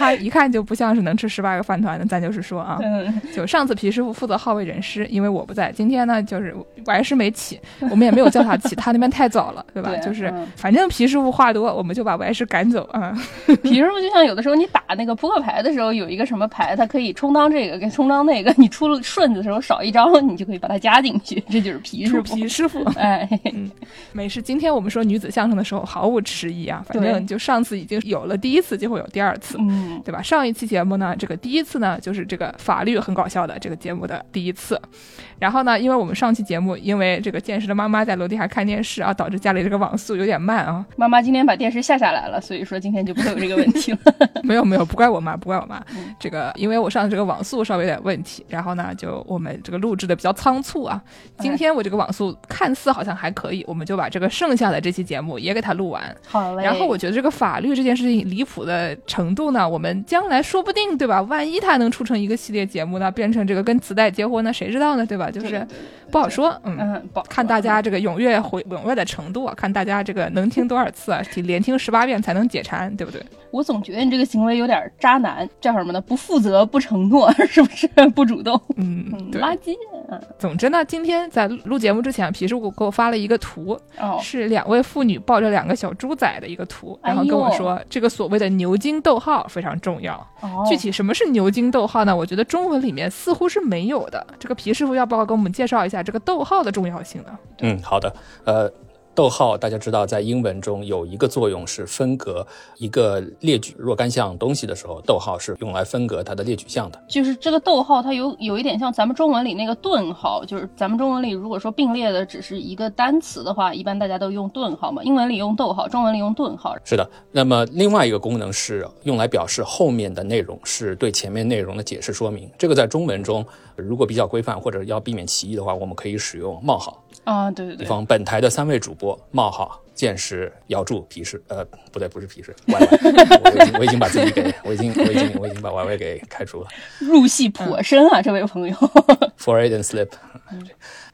他一看就不像是能吃十八个饭团的，咱就是说啊，嗯，就上次皮师傅负责号为人师，因为我不在。今天呢，就是我还是没起，我们也没有叫他起，他那边太早了，对吧？对就是嗯反正皮师傅话多，我们就把白师赶走啊。皮师傅就像有的时候你打那个扑克牌的时候，有一个什么牌，它可以充当这个，跟充当那个，你出了顺子的时候少一张，你就可以把它加进去，这就是皮师是傅。皮师傅，哎，没事。今天我们说女子相声的时候毫无迟疑啊，反正就上次已经有了第一次，就会有第二次。嗯，对吧？上一期节目呢，这个第一次呢，就是这个法律很搞笑的这个节目的第一次。然后呢，因为我们上期节目因为这个健身的妈妈在楼底下看电视啊，导致家里这个网速有点慢啊。妈妈今天把电视下下来了，所以说今天就不会有这个问题了。没有没有，不怪我妈，不怪我妈。嗯这个因为我上的这个网速稍微有点问题，然后呢，就我们这个录制的比较仓促啊。今天我这个网速看似好像还可以，我们就把这个剩下的这期节目也给它录完。好嘞。然后我觉得这个法律这件事情离谱的程度呢，我们将来说不定，对吧？万一他能出成一个系列节目呢，变成这个跟磁带结婚呢，谁知道呢，对吧？就是不好说，嗯。嗯，看大家这个踊跃回踊跃的程度啊，看大家这个能听多少次啊，连听十八遍才能解馋，对不对？我总觉得你这个行为有点渣男，叫什么呢？不负责、不承诺，是不是？不主动，嗯。垃圾。嗯，总之呢，今天在录节目之前，皮师傅给我发了一个图，哦，是两位妇女抱着两个小猪仔的一个图，然后跟我说，这个所谓的牛津逗号非常重要。哦，具体什么是牛津逗号呢？我觉得中文里面似乎是没有的。这个皮师傅要不要给我们介绍一下这个逗号的重要性呢？嗯，好的。呃，逗号大家知道，在英文中有一个作用是分隔一个列举若干项东西的时候，逗号是用来分隔它的列举项的。就是这个逗号，它有有一点像咱们中文里那个顿号，就是咱们中文里如果说并列的只是一个单词的话，一般大家都用顿号嘛，英文里用逗号，中文里用顿号。是的，那么另外一个功能是用来表示后面的内容是对前面内容的解释说明。这个在中文中，如果比较规范或者要避免歧义的话，我们可以使用冒号。啊，对对对，比方本台的三位主播冒号。见识姚柱皮氏，呃，不对，不是皮氏，歪歪，我已经我已经把自己给，我已经我已经我已经把 Y Y 给开除了入戏颇深啊，这位朋友。forehead and slip。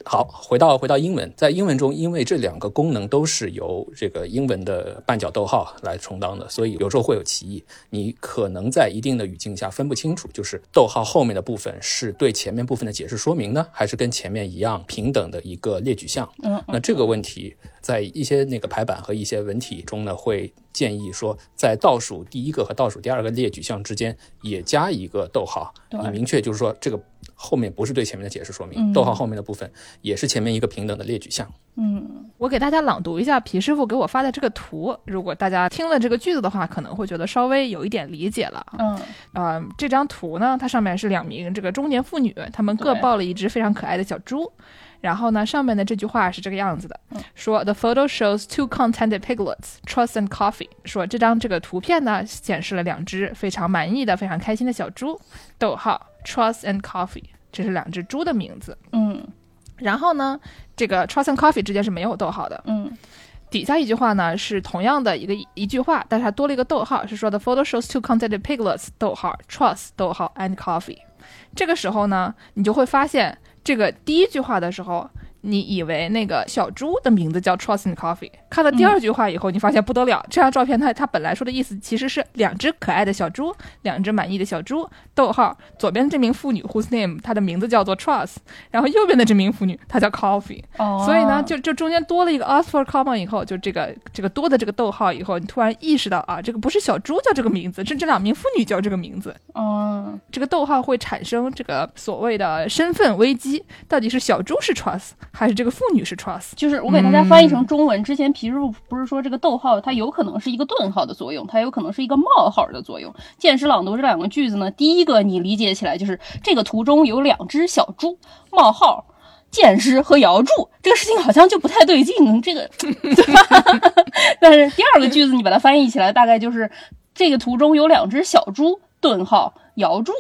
好，回到回到英文，在英文中，因为这两个功能都是由这个英文的半角逗号来充当的，所以有时候会有歧义。你可能在一定的语境下分不清楚，就是逗号后面的部分是对前面部分的解释说明呢，还是跟前面一样平等的一个列举项。嗯，那这个问题在一些那个排版和一些文体中呢，会建议说，在倒数第一个和倒数第二个列举项之间也加一个逗号，对以明确就是说这个后面不是对前面的解释说明，嗯逗号后面的部分也是前面一个平等的列举项。嗯，我给大家朗读一下皮师傅给我发的这个图，如果大家听了这个句子的话，可能会觉得稍微有一点理解了啊。嗯，呃，这张图呢，它上面是两名这个中年妇女，她们各抱了一只非常可爱的小猪。然后呢，上面的这句话是这个样子的，嗯说 The photo shows two contented piglets, Trust and Coffee。说这张这个图片呢，显示了两只非常满意的、非常开心的小猪。逗号 Trust and Coffee，这是两只猪的名字。嗯，然后呢，这个 Trust and Coffee 之间是没有逗号的。嗯，底下一句话呢是同样的一个一句话，但是它多了一个逗号，是说 The photo shows two contented piglets，逗号 Trust，逗号 and coffee。这个时候呢，你就会发现这个第一句话的时候，你以为那个小猪的名字叫 Trust and Coffee，看到第二句话以后，你发现不得了，这张照片它它本来说的意思其实是两只可爱的小猪，两只满意的小猪。逗号左边这名妇女 whose name 她的名字叫做 Trust，然后右边的这名妇女 她叫 Coffee。哦，所以呢，就就中间多了一个 Oxford comma 以后，就这个这个多的这个逗号以后，你突然意识到啊，这个不是小猪叫这个名字，是这两名妇女叫这个名字。哦，这个逗号会产生这个所谓的身份危机，到底是小猪是 trust 还是这个妇女是 trust？就是我给大家翻译成中文之前，皮师傅不是说这个逗号它有可能是一个顿号的作用，它有可能是一个冒号的作用。见识朗读这两个句子呢，第一个你理解起来就是这个图中有两只小猪，冒号。剑师和姚柱这个事情好像就不太对劲，这个对吧？但是第二个句子你把它翻译起来，大概就是这个图中有两只小猪，顿号姚柱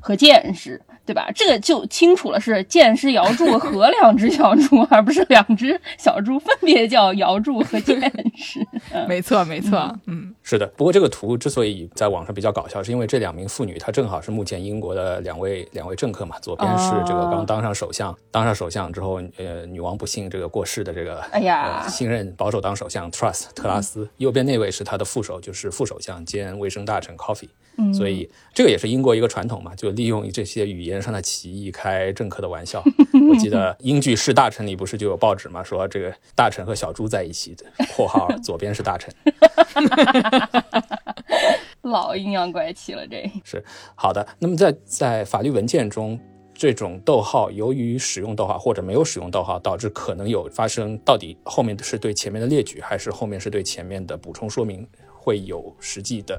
和剑师，对吧？这个就清楚了，是剑师瑶柱和 两只小猪，而不是两只小猪分别叫瑶柱和剑师。没错，没错，嗯，是的。不过这个图之所以在网上比较搞笑，是因为这两名妇女她正好是目前英国的两位两位政客嘛，左边是这个刚当上首相，当上首相之后，呃，女王不幸这个过世的这个，哎呀呃新任保守党首相 Truss 特拉斯，右边那位是他的副手，就是副首相兼卫生大臣 Coffee。所以这个也是英国一个传统嘛，就利用这些语言上的歧义开政客的玩笑。我记得英剧《是大臣》里不是就有报纸嘛，说这个大臣和小猪在一起的（括号左边是大臣）。老阴阳怪气了，这是好的。那么在在法律文件中，这种逗号由于使用逗号或者没有使用逗号，导致可能有发生到底后面是对前面的列举，还是后面是对前面的补充说明，会有实际的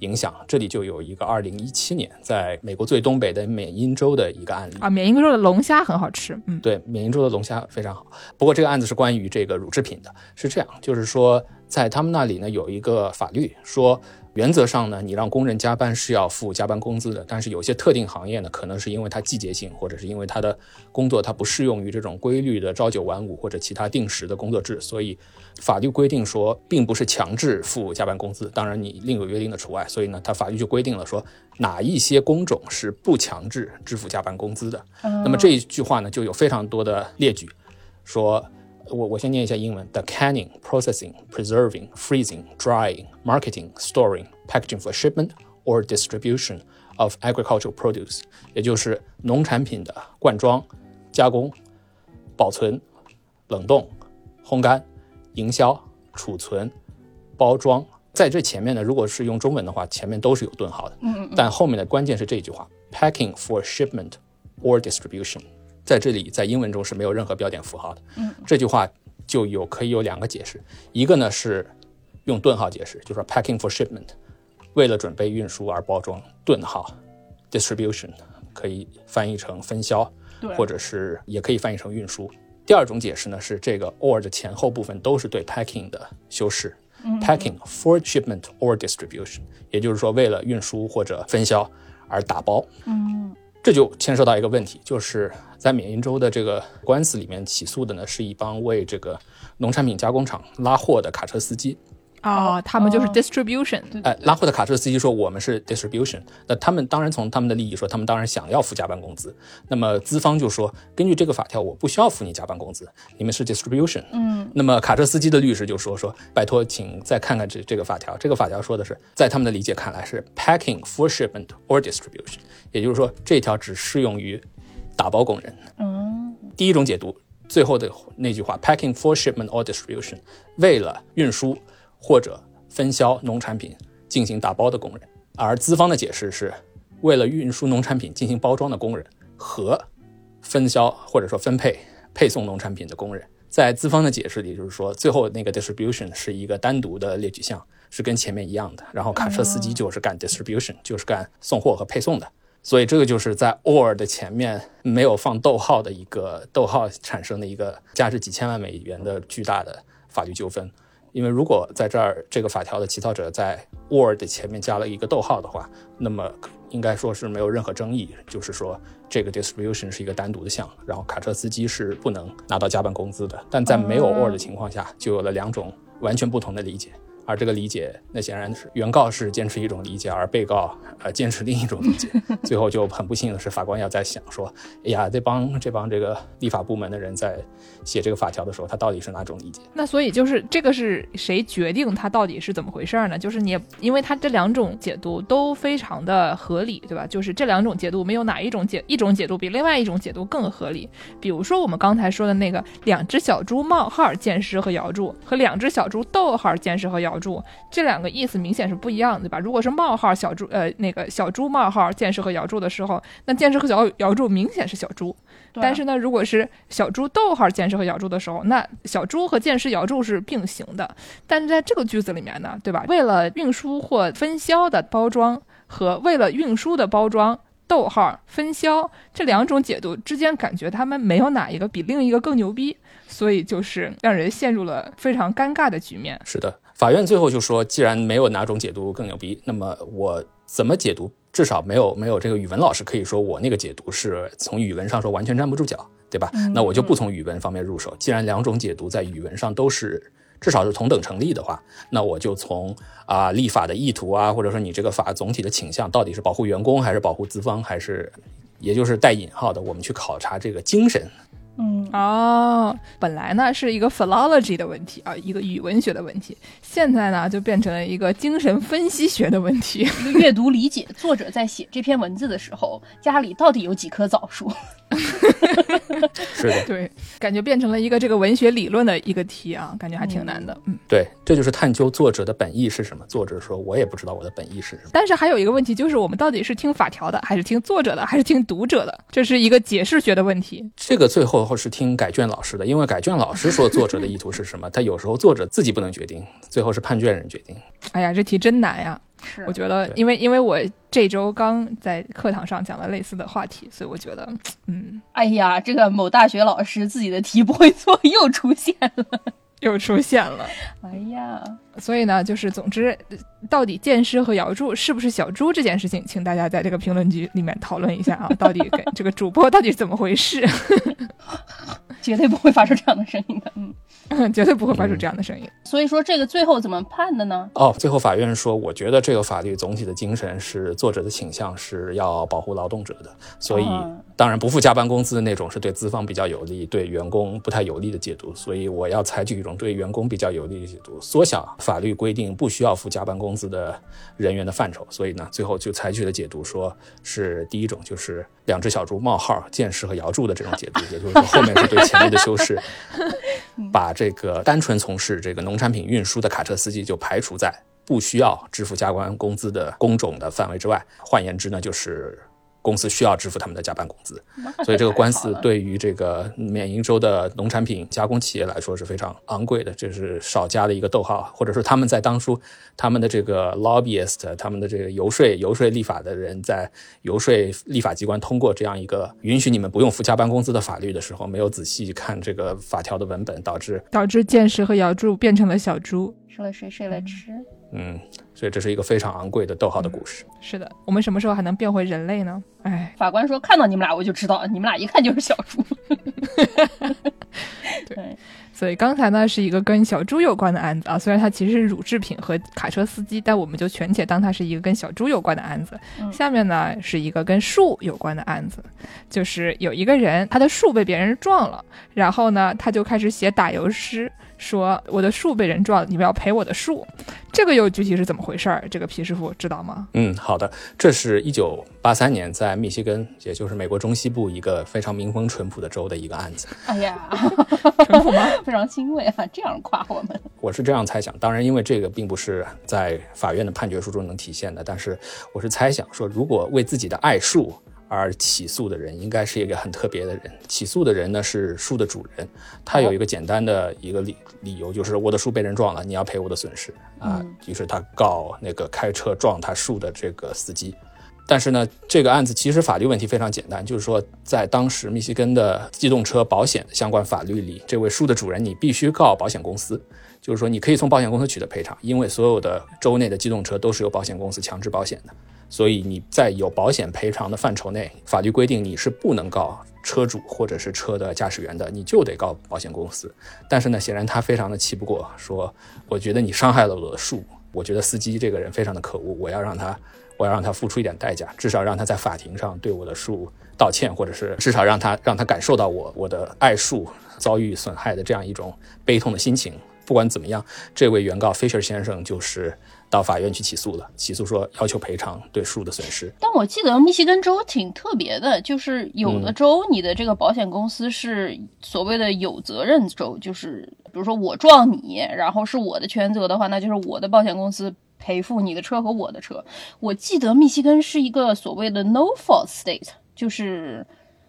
影响。这里就有一个二零一七年在美国最东北的缅因州的一个案例。啊，缅因州的龙虾很好吃，嗯，对，缅因州的龙虾非常好。不过这个案子是关于这个乳制品的，是这样，就是说在他们那里呢有一个法律说，原则上呢你让工人加班是要付加班工资的，但是有些特定行业呢，可能是因为它季节性，或者是因为它的工作它不适用于这种规律的朝九晚五或者其他定时的工作制，所以法律规定说并不是强制付加班工资，当然你另有约定的除外。所以呢，它法律就规定了说哪一些工种是不强制支付加班工资的。那么这一句话呢，就有非常多的列举，说，我我先念一下英文：the canning, processing, preserving, freezing, drying, marketing, storing, packaging for shipment or distribution of agricultural produce，也就是农产品的灌装、加工、保存、冷冻、烘干、营销、储存、包装。在这前面呢，如果是用中文的话，前面都是有顿号的。嗯，但后面的关键是这句话：packing for shipment or distribution。 在这里，在英文中是没有任何标点符号的。嗯，这句话就有可以有两个解释，一个呢是用顿号解释，就是说 packing for shipment，为了准备运输而包装，顿号 distribution 可以翻译成分销，或者是也可以翻译成运输。第二种解释呢是这个 or 的前后部分都是对 packing 的修饰。Packing for shipment or distribution，也就是说，为了运输或者分销而打包。嗯，这就牵涉到一个问题，就是在缅因州的这个官司里面起诉的呢，是一帮为这个农产品加工厂拉货的卡车司机。哦，他们就是哦 distribution，哎，拉货的卡车司机说我们是 distribution，那他们当然从他们的利益说，他们当然想要付加班工资。那么资方就说，根据这个法条，我不需要付你加班工资，你们是 distribution。嗯，那么卡车司机的律师就说说，拜托，请再看看这这个法条。这个法条说的是，在他们的理解看来是 packing for shipment or distribution，也就是说这条只适用于打包工人。嗯，第一种解读，最后的那句话 packing for shipment or distribution，为了运输或者分销农产品进行打包的工人，而资方的解释是为了运输农产品进行包装的工人和分销或者说分配配送农产品的工人。在资方的解释里，就是说最后那个 distribution 是一个单独的列举项，是跟前面一样的。然后卡车司机就是干 distribution，就是干送货和配送的。所以这个就是在 or 的前面没有放逗号的一个逗号产生的一个价值几千万美元的巨大的法律纠纷。因为如果在这儿这个法条的起草者在 Word 前面加了一个逗号的话，那么应该说是没有任何争议，就是说这个 distribution 是一一个单独的项，然后卡车司机是不能拿到加班工资的。但在没有 Word 的情况下，就有了两种完全不同的理解。而这个理解，那显然是原告是坚持一种理解，而被告呃坚持另一种理解。最后就很不幸的是，法官要在想说，哎呀，这帮这帮这个立法部门的人在写这个法条的时候，他到底是哪种理解？那所以就是这个是谁决定它到底是怎么回事儿呢？就是你也，因为它这两种解读都非常的合理，对吧？就是这两种解读没有哪一种解一种解读比另外一种解读更合理。比如说我们刚才说的那个两只小猪冒号剑师和瑶柱和两只小猪逗号剑师和瑶柱这两个意思明显是不一样的，对吧？如果是冒号小猪呃那个小猪冒号剑师和瑶柱的时候，那剑师和瑶瑶柱明显是小猪。但是呢，如果是小猪逗号剑师和瑶柱的时候，那小猪和剑师瑶柱是并行的。但是在这个句子里面呢，对吧？为了运输或分销的包装和为了运输的包装。逗号分销这两种解读之间，感觉他们没有哪一个比另一个更牛逼，所以就是让人陷入了非常尴尬的局面。是的，法院最后就说，既然没有哪种解读更牛逼，那么我怎么解读？至少没有没有这个语文老师可以说我那个解读是从语文上说完全站不住脚，对吧？那我就不从语文方面入手。既然两种解读在语文上都是至少是同等成立的话，那我就从啊立法的意图啊，或者说你这个法总体的倾向到底是保护员工还是保护资方，还是也就是带引号的，我们去考察这个精神。嗯，哦，本来呢是一个 philology 的问题啊，一个语文学的问题，现在呢就变成了一个精神分析学的问题。一 个阅读理解，作者在写这篇文字的时候，家里到底有几棵枣树？是的，对，感觉变成了一个这个文学理论的一个题啊，感觉还挺难的。嗯，对，这就是探究作者的本意是什么。作者说我也不知道我的本意是什么。但是还有一个问题，就是我们到底是听法条的，还是听作者的，还是听读者的？这是一个解释学的问题。这个最后是听改卷老师的，因为改卷老师说作者的意图是什么，他有时候作者自己不能决定，最后是判卷人决定。哎呀，这题真难呀！是我觉得，因为因为我这周刚在课堂上讲了类似的话题，所以我觉得，嗯，哎呀，这个某大学老师自己的题不会做 又出现了。又出现了。哎呀，所以呢，就是总之，呃到底剑师和姚柱是不是小猪这件事情，请大家在这个评论区里面讨论一下啊，到底跟这个主播到底是怎么回事？绝对不会发出这样的声音的。嗯，绝对不会发出这样的声音。所以说这个最后怎么判的呢？哦，最后法院说，我觉得这个法律总体的精神是作者的倾向是要保护劳动者的，所以哦当然不付加班工资的那种是对资方比较有利，对员工不太有利的解读，所以我要采取一种对员工比较有利的解读，缩小法律规定不需要付加班工资的人员的范畴。所以呢，最后就采取了解读，说是第一种就是两只小猪冒号剑士和姚柱的这种解读，也就是说后面是对前面的修饰。把这个单纯从事这个农产品运输的卡车司机就排除在不需要支付加班工资的工种的范围之外。换言之呢，就是公司需要支付他们的加班工资。所以这个官司对于这个缅因州的农产品加工企业来说是非常昂贵的，这是少加的一个逗号，或者说他们在当初他们的这个 lobbyist，他们的这个游说游说立法的人在游说立法机关通过这样一个允许你们不用付加班工资的法律的时候，没有仔细看这个法条的文本，导致导致剑士和姚柱变成了小猪。吃了睡，睡了吃？嗯，所以这是一个非常昂贵的逗号的故事。是的，我们什么时候还能变回人类呢？哎，法官说看到你们俩我就知道，你们俩一看就是小猪。对所以刚才呢是一个跟小猪有关的案子啊，虽然它其实是乳制品和卡车司机，但我们就全且当它是一个跟小猪有关的案子。嗯下面呢是一个跟树有关的案子，就是有一个人他的树被别人撞了，然后呢他就开始写打油诗，说我的树被人撞了，你们要赔我的树。这个又具体是怎么回事儿？这个皮师傅知道吗？嗯，好的，这是一九八三年在密西根，也就是美国中西部一个非常民风淳朴的州的一个案子。哎呀，淳朴吗？非常欣慰啊，这样夸我们。我是这样猜想，当然，因为这个并不是在法院的判决书中能体现的，但是我是猜想说，如果为自己的爱树而起诉的人，应该是一个很特别的人。起诉的人呢是树的主人，他有一个简单的一个理理由，就是我的树被人撞了，你要赔我的损失啊。于是他告那个开车撞他树的这个司机。但是呢，这个案子其实法律问题非常简单，就是说，在当时密西根的机动车保险相关法律里，这位树的主人你必须告保险公司，就是说你可以从保险公司取得赔偿，因为所有的州内的机动车都是由保险公司强制保险的，所以你在有保险赔偿的范畴内，法律规定你是不能告车主或者是车的驾驶员的，你就得告保险公司。但是呢，显然他非常的气不过，说我觉得你伤害了我的树，我觉得司机这个人非常的可恶，我要让他。我要让他付出一点代价，至少让他在法庭上对我的树道歉，或者是至少让他让他感受到我我的爱树遭遇损害的这样一种悲痛的心情。不管怎么样，这位原告 Fisher 先生就是到法院去起诉了，起诉说要求赔偿对树的损失。但我记得密西根州挺特别的，就是有的州你的这个保险公司是所谓的有责任州，就是比如说我撞你，然后是我的全责的话，那就是我的保险公司。赔付你的车和我的车。我记得密西根是一个所谓的 no fault state，就是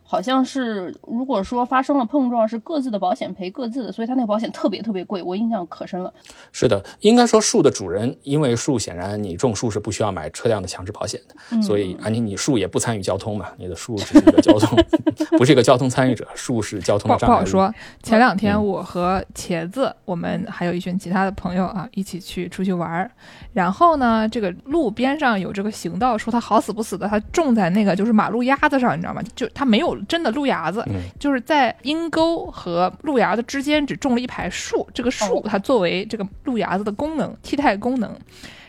好像是如果说发生了碰撞，是各自的保险赔各自的，所以他那个保险特别特别贵，我印象可深了。是的，应该说树的主人，因为树显然你种树是不需要买车辆的强制保险的，所以而且你树也不参与交通嘛，你的树只是一个交通，不是一个交通参与者，树是交通不的障碍物。不好说。前两天嗯我和茄子，我们还有一群其他的朋友啊，一起去出去玩儿。然后呢，这个路边上有这个行道树，它好死不死的，它种在那个就是马路牙子上，你知道吗？就它没有真的路牙子，嗯就是在阴沟和路牙子之间只种了一排树。这个树哦它作为这个路牙子的功能替代功能。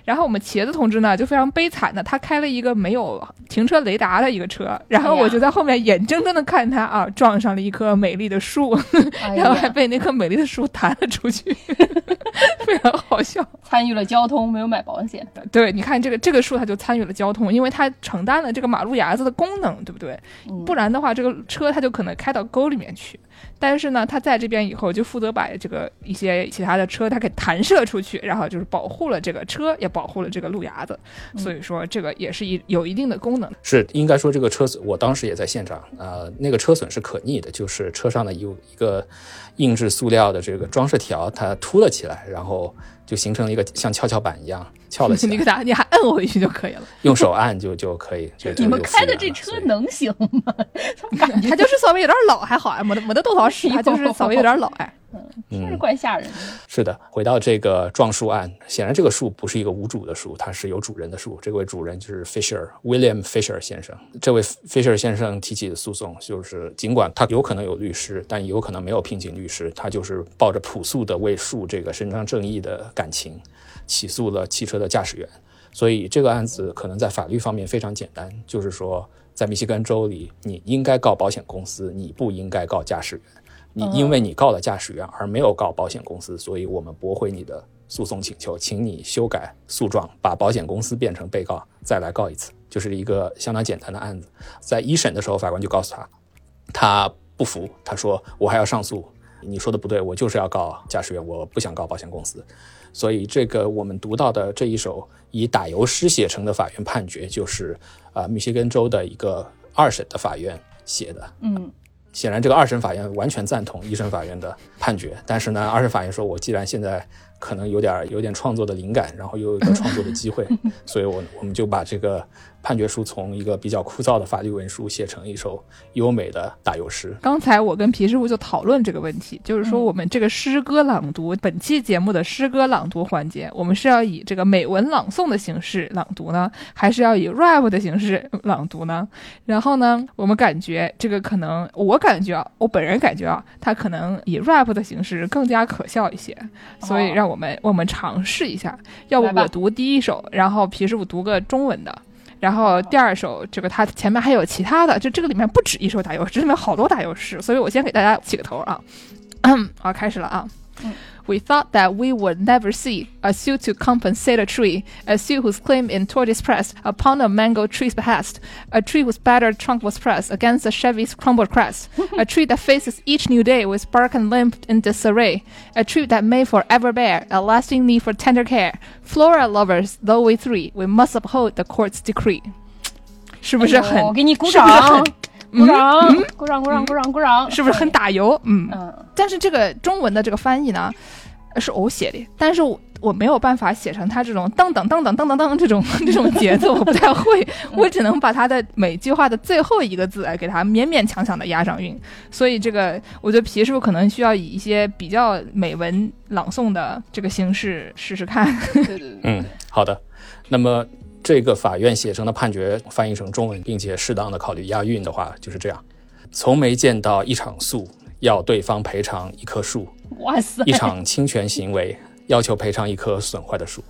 然后我们茄子同志呢就非常悲惨的，他开了一个没有停车雷达的一个车，然后我就在后面眼睁睁的看他啊撞上了一棵美丽的树，哎然后还，被那棵美丽的树弹了出去，非常好笑。参与了交通，没有买保险。对，你看这个这个树，它就参与了交通，因为它承担了这个马路牙子的功能，对不对？嗯不然的话，这个车它就可能开到沟里面去。但是呢，他在这边以后就负责把这个一些其他的车他给弹射出去，然后就是保护了这个车，也保护了这个路牙子。所以说，这个也是一有一定的功能。是应该说这个车损，我当时也在现场，呃，那个车损是可逆的，就是车上的有一个硬质塑料的这个装饰条，它凸了起来，然后就形成了一个像跷跷板一样翘了起你给你还摁回去就可以了。用手按就就可以。就就你们开的这车能行吗？怎么感觉它就是稍微有点老还好哎，没得没得多少屎，它就是稍微有点老 哎。听着怪吓人的。是的，回到这个撞树案，显然这个树不是一个无主的树，它是有主人的树。这位主人就是 Fisher William Fisher 先生。这位 Fisher 先生提起的诉讼，就是尽管他有可能有律师，但有可能没有聘请律师，他就是抱着朴素的为树这个伸张正义的感情，起诉了汽车的驾驶员。所以这个案子可能在法律方面非常简单，就是说，在密西根州里，你应该告保险公司，你不应该告驾驶员。你因为你告了驾驶员而没有告保险公司，所以我们驳回你的诉讼请求，请你修改诉状，把保险公司变成被告，再来告一次，就是一个相当简单的案子。在一审的时候，法官就告诉他，他不服，他说我还要上诉，你说的不对，我就是要告驾驶员，我不想告保险公司。所以这个我们读到的这一首以打油诗写成的法院判决，就是啊、密歇根州的一个二审的法院写的。嗯，显然，这个二审法院完全赞同一审法院的判决，但是呢，二审法院说，我既然现在可能有点有点创作的灵感，然后又有一个创作的机会，所以我我们就把这个判决书从一个比较枯燥的法律文书写成一首优美的打油诗。刚才我跟皮师傅就讨论这个问题，就是说嗯我们这个诗歌朗读，本期节目的诗歌朗读环节，我们是要以这个美文朗诵的形式朗读呢，还是要以 rap 的形式朗读呢？然后呢，我们感觉这个可能，我感觉啊，我本人感觉啊，它可能以 rap 的形式更加可笑一些，所以哦让我们我们尝试一下，要不我读第一首，然后皮师傅读个中文的。然后第二首，这个它前面还有其他的，就这个里面不止一首打油诗，这里面好多打油诗，所以我先给大家起个头啊。好，开始了啊。We thought that we would never see a suit to compensate a tree, a suit whose claim in tort is pressed upon a mango tree's behest, a tree whose battered trunk was pressed against a Chevy's crumbled crest, a tree that faces each new day with bark and limb in disarray, a tree that may forever bear a lasting need for tender care. Flora lovers, though we three, we must uphold the court's decree. 是不是很、哎呦给你鼓是不是掌很， 鼓掌，鼓掌，鼓掌，鼓掌，鼓掌，是不是很打油？嗯，嗯，但是这个中文的这个翻译呢，呃是我写的，但是我我没有办法写成他这种噔噔噔噔噔噔噔这种这种节奏，我不太会，我只能把他的每句话的最后一个字哎给他勉勉强强的押上韵，所以这个我觉得皮师傅可能需要以一些比较美文朗诵的这个形式试试看。对对对，嗯，好的。那么这个法院写成的判决翻译成中文，并且适当的考虑押韵的话，就是这样：从没见到一场诉要对方赔偿一棵树，哇塞，一场侵权行为要求赔偿一棵损坏的树，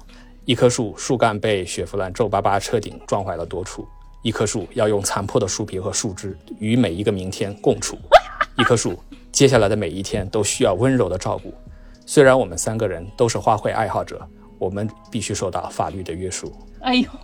一棵树树干被雪佛兰皱巴巴车顶撞坏了多处，一棵树要用残破的树皮和树枝与每一个明天共处，一棵树接下来的每一天都需要温柔的照顾。虽然我们三个人都是花卉爱好者，我们必须受到法律的约束。哎呦，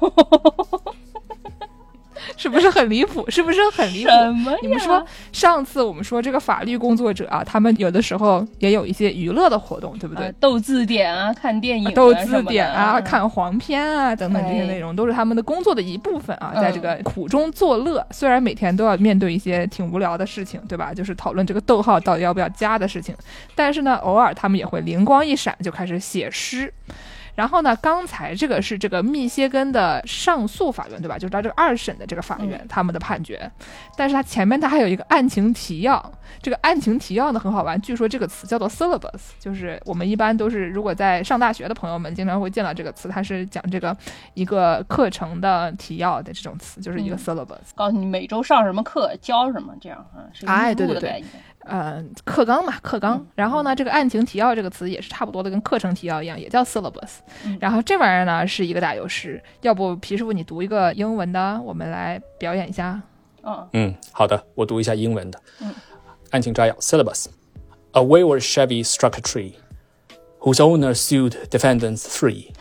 是不是很离谱？是不是很离谱？什么呀？你们说上次我们说这个法律工作者啊，他们有的时候也有一些娱乐的活动，对不对？呃斗字典啊，看电影、啊、斗字典啊，啊，看黄片啊等等这些内容，都是他们的工作的一部分啊。嗯在这个苦中作乐，虽然每天都要面对一些挺无聊的事情，对吧？就是讨论这个逗号到底要不要加的事情，但是呢，偶尔他们也会灵光一闪，就开始写诗。然后呢，刚才这个是这个密歇根的上诉法院，对吧？就是他这个二审的这个法院、嗯他们的判决，但是他前面他还有一个案情提要。这个案情提要呢很好玩，据说这个词叫做 syllabus，就是我们一般都是如果在上大学的朋友们经常会见到这个词，它是讲这个一个课程的提要的这种词，就是一个嗯 syllabus。告诉你每周上什么课，教什么，这样啊，是哎对对对。呃，课纲嘛，课纲嗯。然后呢，这个案情提要这个词也是差不多的，跟课程提要一样，也叫 syllabus 嗯。然后这玩意儿呢是一个打油诗，要不皮师傅你读一个英文的，我们来表演一下。嗯嗯，好的，我读一下英文的。嗯，案情摘要：Syllabus. A wayward Chevy struck a tree, whose owner sued defendants three.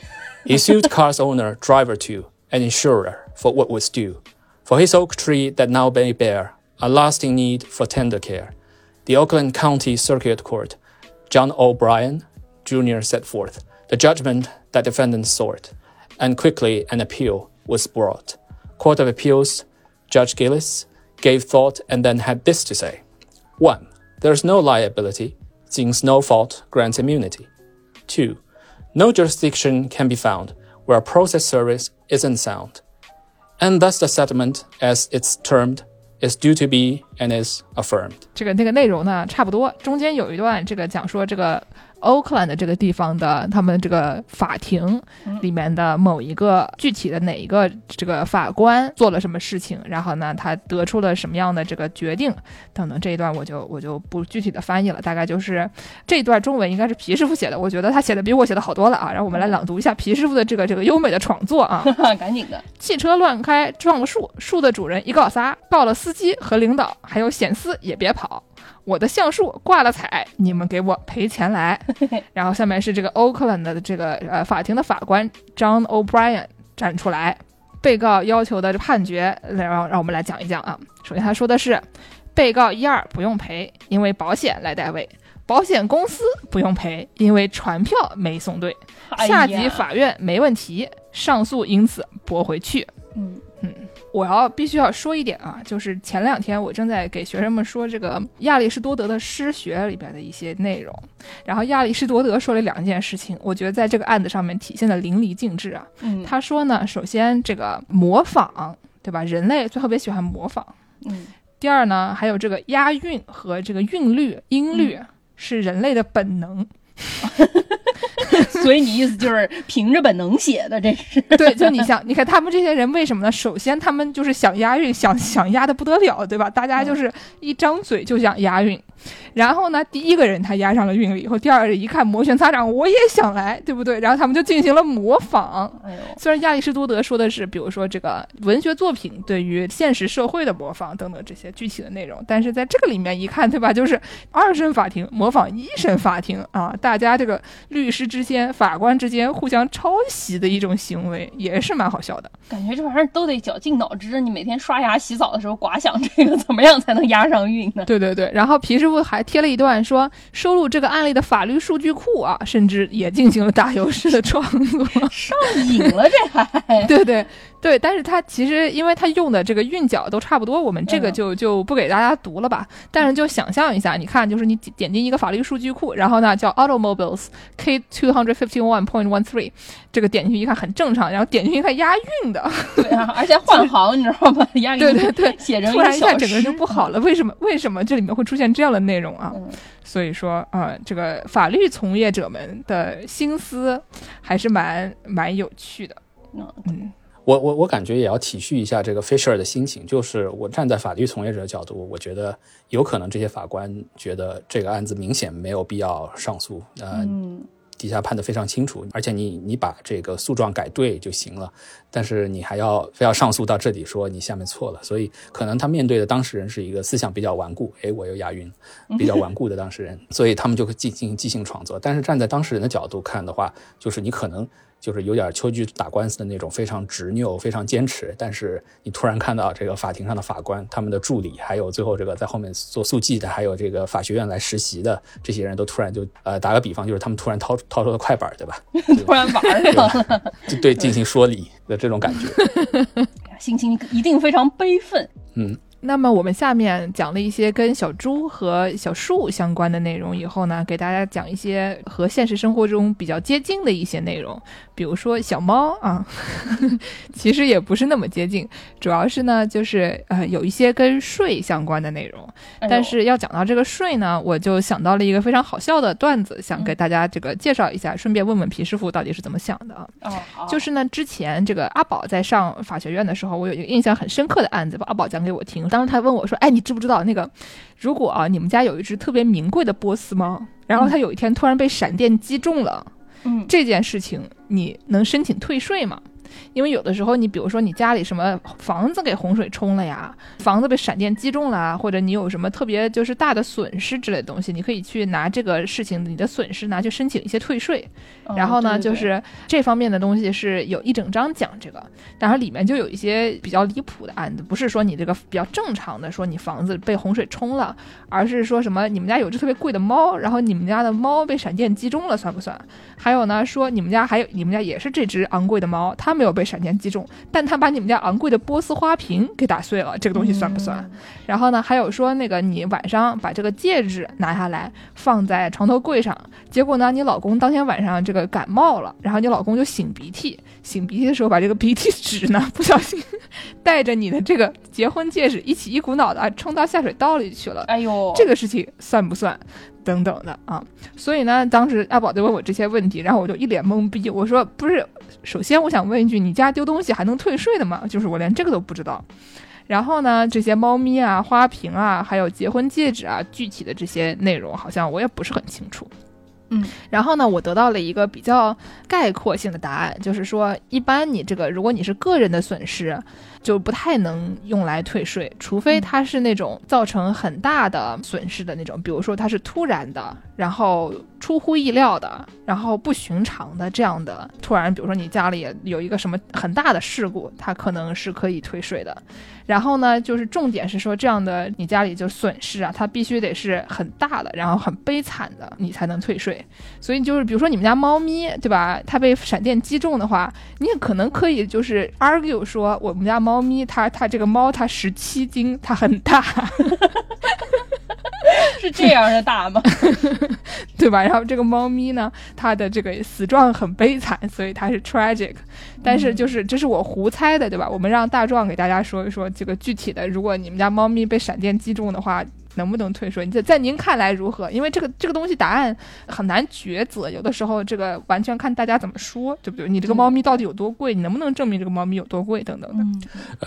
He sued car's owner, driver two, and insurer for what was due. For his oak tree that now may bear a lasting need for tender care. The Oakland County Circuit Court, John O'Brien Jr. set forth the judgment that defendants sought, and quickly an appeal was brought. Court of Appeals Judge Gillis gave thought and then had this to say 1. There is no liability, since no fault grants immunity. 2. No jurisdiction can be found where a process service isn't sound. And thus the settlement, as it's termed, is due to be and is affirmed. 这个那个内容呢差不多，中间有一段这个讲说这个 Oakland 这个地方的他们这个法庭里面的某一个具体的哪一个这个法官做了什么事情，然后呢他得出了什么样的这个决定等等这一段我就我就不具体的翻译了，大概就是这一段中文应该是皮师傅写的，我觉得他写的比我写的好多了啊，让我们来朗读一下皮师傅的这个这个优美的创作啊。赶紧的，汽车乱开撞了树，树的主人一告仨，告了司机和领导，还有险司也别跑。我的橡树挂了彩，你们给我赔钱来。然后下面是这个 Oakland 的这个呃法庭的法官 John O'Brien 站出来，被告要求的判决，然后让我们来讲一讲啊。首先他说的是，被告一二不用赔，因为保险来代位；保险公司不用赔，因为传票没送对。哎下级法院没问题，上诉因此驳回去。嗯我要必须要说一点啊，就是前两天我正在给学生们说这个亚里士多德的诗学里边的一些内容，然后亚里士多德说了两件事情，我觉得在这个案子上面体现的淋漓尽致啊。嗯他说呢，首先这个模仿，对吧？人类最特别喜欢模仿。嗯第二呢，还有这个押韵和这个韵律、音律嗯是人类的本能。所以你意思就是凭着本能写的，这是 对，就你想，你看他们这些人为什么呢？首先，他们就是想押韵，想想押的不得了，对吧？大家就是一张嘴就想押韵。然后呢，第一个人他押上了韵律以后，第二个人一看摩拳擦掌，我也想来，对不对？然后他们就进行了模仿。虽然亚里士多德说的是，比如说这个文学作品对于现实社会的模仿等等这些具体的内容，但是在这个里面一看，对吧？就是二审法庭模仿一审法庭啊，大家这个律师之间、法官之间互相抄袭的一种行为，也是蛮好笑的。感觉这玩意儿都得绞尽脑汁。你每天刷牙、洗澡的时候，寡想这个怎么样才能押上韵呢？对对对，然后皮师傅还贴了一段说，收录这个案例的法律数据库啊，甚至也进行了打油诗的创作。上瘾了，这还 对对对，但是它其实因为它用的这个韵脚都差不多，我们这个嗯就就不给大家读了吧。但是就想象一下，你看，就是你点点进一个法律数据库，然后呢叫 automobiles k two hundred fifty one point one three，这个点进去一看很正常，然后点进去一看押韵的，对啊，而且换行，你知道吗？押给你对对对，写成突然一小下整个人就不好了。为什么？为什么这里面会出现这样的内容啊？嗯所以说啊、这个法律从业者们的心思还是蛮蛮有趣的。嗯嗯，我我我感觉也要体恤一下这个 Fisher 的心情，就是我站在法律从业者的角度，我觉得有可能这些法官觉得这个案子明显没有必要上诉，呃，嗯底下判得非常清楚，而且你你把这个诉状改对就行了，但是你还要非要上诉到这里说你下面错了，所以可能他面对的当事人是一个思想比较顽固，诶，我又押韵，比较顽固的当事人，所以他们就会进进行即兴创作。但是站在当事人的角度看的话，就是你可能就是有点秋菊打官司的那种非常执拗、非常坚持。但是你突然看到这个法庭上的法官、他们的助理，还有最后这个在后面做速记的，还有这个法学院来实习的这些人都突然就呃，打个比方，就是他们突然掏掏出了快板，对吧？突然玩上了，就对进行说理的这种感觉，心情一定非常悲愤。嗯。那么我们下面讲了一些跟小猪和小树相关的内容，以后呢，给大家讲一些和现实生活中比较接近的一些内容，比如说小猫啊，其实也不是那么接近，主要是呢，就是呃有一些跟睡相关的内容。但是要讲到这个睡呢，我就想到了一个非常好笑的段子，想给大家这个介绍一下，顺便问问皮师傅到底是怎么想的啊？哦，就是呢，之前这个阿宝在上法学院的时候，我有一个印象很深刻的案子，把阿宝讲给我听。当时他问我说：“哎，你知不知道那个，如果啊你们家有一只特别名贵的波斯猫，然后它有一天突然被闪电击中了，嗯，这件事情你能申请退税吗？”因为有的时候，你比如说你家里什么房子给洪水冲了呀，房子被闪电击中了，或者你有什么特别就是大的损失之类的东西，你可以去拿这个事情你的损失拿去申请一些退税。然后呢，就是这方面的东西是有一整章讲这个，然后里面就有一些比较离谱的案子，不是说你这个比较正常的说你房子被洪水冲了，而是说什么你们家有只特别贵的猫，然后你们家的猫被闪电击中了，算不算？还有呢，说你们家还有你们家也是这只昂贵的猫，它没有被闪电击中，但他把你们家昂贵的波斯花瓶给打碎了，这个东西算不算？然后呢，还有说那个你晚上把这个戒指拿下来放在床头柜上，结果呢，你老公当天晚上这个感冒了，然后你老公就擤鼻涕，擤鼻涕的时候把这个鼻涕纸呢不小心带着你的这个结婚戒指一起一股脑的啊冲到下水道里去了。哎呦，这个事情算不算？等等的啊，所以呢，当时阿宝就问我这些问题，然后我就一脸懵逼。我说不是，首先我想问一句，你家丢东西还能退税的吗？就是我连这个都不知道。然后呢，这些猫咪啊、花瓶啊，还有结婚戒指啊，具体的这些内容好像我也不是很清楚。嗯，然后呢，我得到了一个比较概括性的答案，就是说，一般你这个如果你是个人的损失。就不太能用来退税，除非它是那种造成很大的损失的那种，比如说它是突然的，然后出乎意料的，然后不寻常的这样的突然，比如说你家里有一个什么很大的事故，它可能是可以退税的。然后呢，就是重点是说这样的你家里就损失啊，它必须得是很大的，然后很悲惨的，你才能退税。所以就是比如说你们家猫咪，对吧？它被闪电击中的话，你也可能可以就是 argue 说我们家猫。咪它它这个猫它十七斤，它很大，是这样的大吗？对吧？然后这个猫咪呢，它的这个死状很悲惨，所以它是 tragic。但是就是这是我胡猜的，对吧？我们让大壮给大家说一说这个具体的，如果你们家猫咪被闪电击中的话。能不能退税？在在您看来如何？因为这个这个东西答案很难抉择，有的时候这个完全看大家怎么说，对不对？你这个猫咪到底有多贵？你能不能证明这个猫咪有多贵？等等的。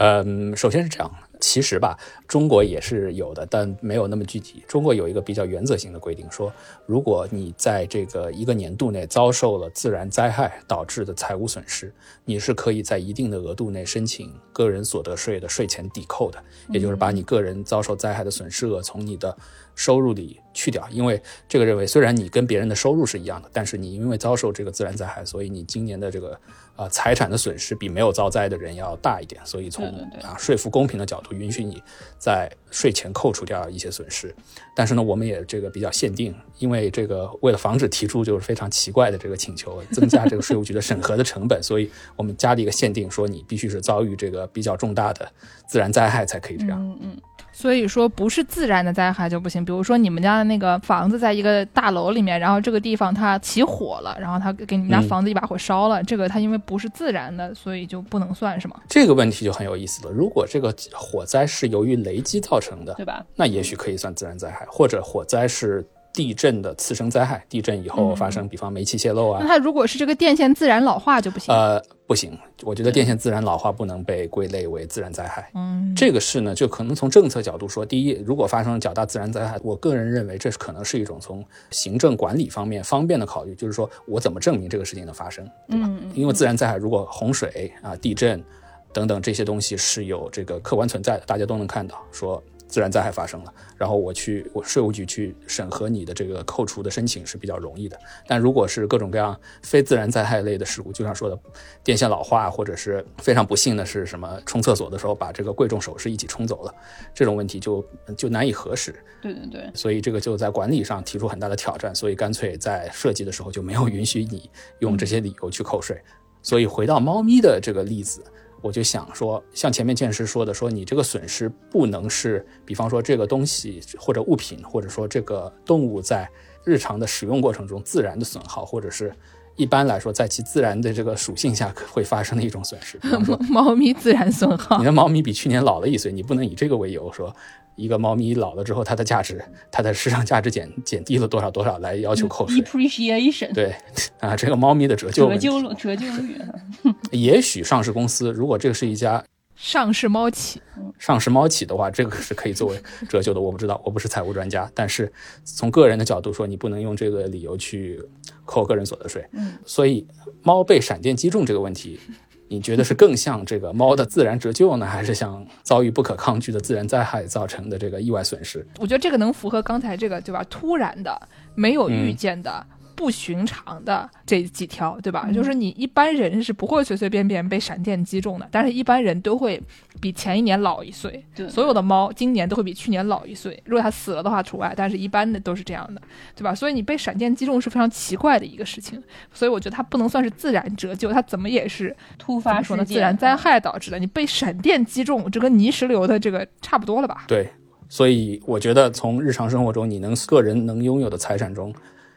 嗯，首先是这样。其实吧，中国也是有的，但没有那么具体。中国有一个比较原则性的规定，说如果你在这个一个年度内遭受了自然灾害导致的财务损失，你是可以在一定的额度内申请个人所得税的税前抵扣的，也就是把你个人遭受灾害的损失额从你的收入里去掉。因为这个认为，虽然你跟别人的收入是一样的，但是你因为遭受这个自然灾害，所以你今年的这个。啊，财产的损失比没有遭灾的人要大一点，所以从啊税负公平的角度，允许你在税前扣除掉一些损失。但是呢，我们也这个比较限定，因为这个为了防止提出就是非常奇怪的这个请求，增加这个税务局的审核的成本，所以我们加了一个限定，说你必须是遭遇这个比较重大的自然灾害才可以这样。嗯嗯。所以说不是自然的灾害就不行，比如说你们家的那个房子在一个大楼里面，然后这个地方它起火了，然后它给你们家房子一把火烧了，这个它因为不是自然的，所以就不能算是吗？这个问题就很有意思了。如果这个火灾是由于雷击造成的，对吧？那也许可以算自然灾害，或者火灾是。地震的次生灾害，地震以后发生，比方煤气泄漏啊。那它如果是这个电线自然老化就不行？呃，不行，我觉得电线自然老化不能被归类为自然灾害。嗯，这个事呢，就可能从政策角度说，第一，如果发生了较大自然灾害，我个人认为这是可能是一种从行政管理方面方便的考虑，就是说我怎么证明这个事情的发生，对吧？因为自然灾害如果洪水啊、地震等等这些东西是有这个客观存在的，大家都能看到，说。自然灾害发生了，然后我去我税务局去审核你的这个扣除的申请是比较容易的。但如果是各种各样非自然灾害类的事故，就像说的电线老化，或者是非常不幸的是什么冲厕所的时候把这个贵重首饰一起冲走了，这种问题就就难以核实。对对对，所以这个就在管理上提出很大的挑战，所以干脆在设计的时候就没有允许你用这些理由去扣税。所以回到猫咪的这个例子，我就想说，像前面剑师说的，说你这个损失不能是，比方说这个东西或者物品，或者说这个动物在日常的使用过程中自然的损耗，或者是一般来说在其自然的这个属性下会发生的一种损失。比方说，猫咪自然损耗你，的猫咪比去年老了一岁，你不能以这个为由说。一个猫咪老了之后，它的价值，它的市场价值减减低了多少多少来要求扣税？depreciation，对 啊，这个猫咪的折旧折旧折旧率，也许上市公司如果这个是一家上市猫企，上市猫企的话，这个是可以作为折旧的。我不知道，我不是财务专家，但是从个人的角度说，你不能用这个理由去扣个人所得税。嗯，所以猫被闪电击中这个问题，你觉得是更像这个猫的自然折旧呢，还是像遭遇不可抗拒的自然灾害造成的这个意外损失？我觉得这个能符合刚才这个对吧？突然的、没有预见的。不寻常的这几条，对吧？就是你一般人是不会随随便便被闪电击中的，但是一般人都会比前一年老一岁。对所有的猫今年都会比去年老一岁，如果它死了的话除外，但是一般的都是这样的，对吧？所以你被闪电击中是非常奇怪的一个事情，所以我觉得它不能算是自然折旧，它怎么也是突发事怎么说呢？自，然灾害导致的。你被闪电击中，这跟泥石流的这个差不多了吧？对，所以我觉得从日常生活中你能个人能拥有的财产中，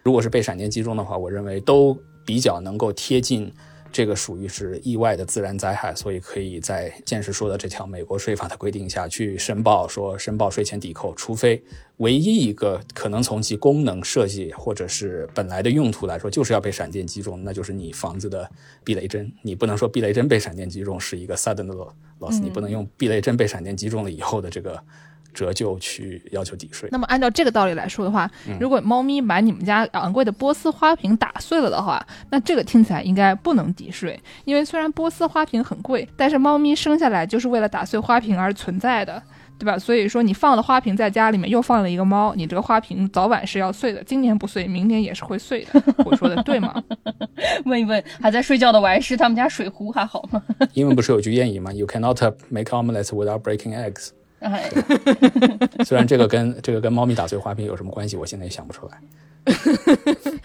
如果是被闪电击中的话，我认为都比较能够贴近这个属于是意外的自然灾害，所以可以在剑士说的这条美国税法的规定下去申报，说申报税前抵扣，除非唯一一个可能从其功能设计或者是本来的用途来说，就是要被闪电击中，那就是你房子的避雷针。你不能说避雷针被闪电击中是一个 sudden loss，、你不能用避雷针被闪电击中了以后的这个折旧去要求抵税。那么按照这个道理来说的话，嗯如果猫咪把你们家昂贵的波斯花瓶打碎了的话，那这个听起来应该不能抵税，因为虽然波斯花瓶很贵，但是猫咪生下来就是为了打碎花瓶而存在的。对吧？所以说你放了花瓶在家里面，又放了一个猫，你这个花瓶早晚是要碎的。今年不碎，明年也是会碎的。我说的对吗？问一问还在睡觉的我还是他们家水壶还好吗？英文不是有句谚语吗？You cannot make omelets without breaking eggs。哎，虽然这个跟这个跟猫咪打碎花瓶有什么关系，我现在也想不出来。就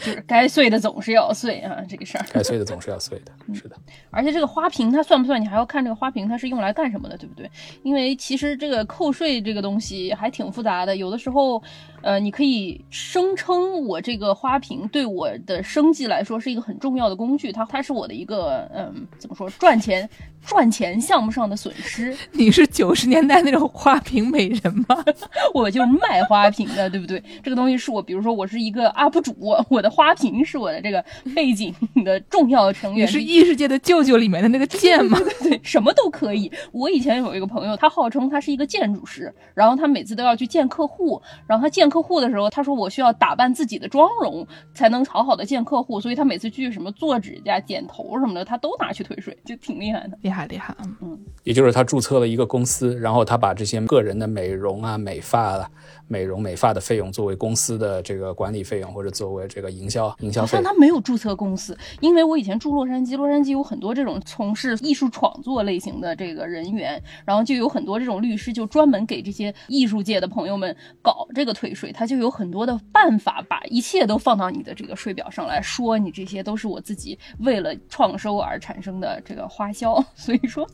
是该碎的总是要碎啊，这个事儿。该碎的总是要碎的，是的。而且这个花瓶它算不算？你还要看这个花瓶它是用来干什么的，对不对？因为其实这个扣税这个东西还挺复杂的，有的时候，呃，你可以声称我这个花瓶对我的生计来说是一个很重要的工具，它它是我的一个嗯，怎么说赚钱赚钱项目上的损失，你是九十年代那种花瓶美人吗？我就是卖花瓶的，对不对？这个东西是我，比如说我是一个 UP 主，我的花瓶是我的这个背景的重要成员，你是异世界的舅舅里面的那个剑吗？对，什么都可以。我以前有一个朋友，他号称他是一个建筑师，然后他每次都要去见客户，然后他见客户的时候，他说我需要打扮自己的妆容才能好好的见客户，所以他每次去什么做指甲、剪头什么的，他都拿去退税，就挺厉害的。厉害厉害，嗯。也就是他注册了一个公司，然后他把这些个人的美容啊、美发啊、美容美发的费用作为公司的这个管理费用，或者作为这个营销营销费好像。他没有注册公司，因为我以前住洛杉矶，洛杉矶有很多这种从事艺术创作类型的这个人员，然后就有很多这种律师就专门给这些艺术界的朋友们搞这个退税，他就有很多的办法把一切都放到你的这个税表上来说，你这些都是我自己为了创收而产生的这个花销，所以说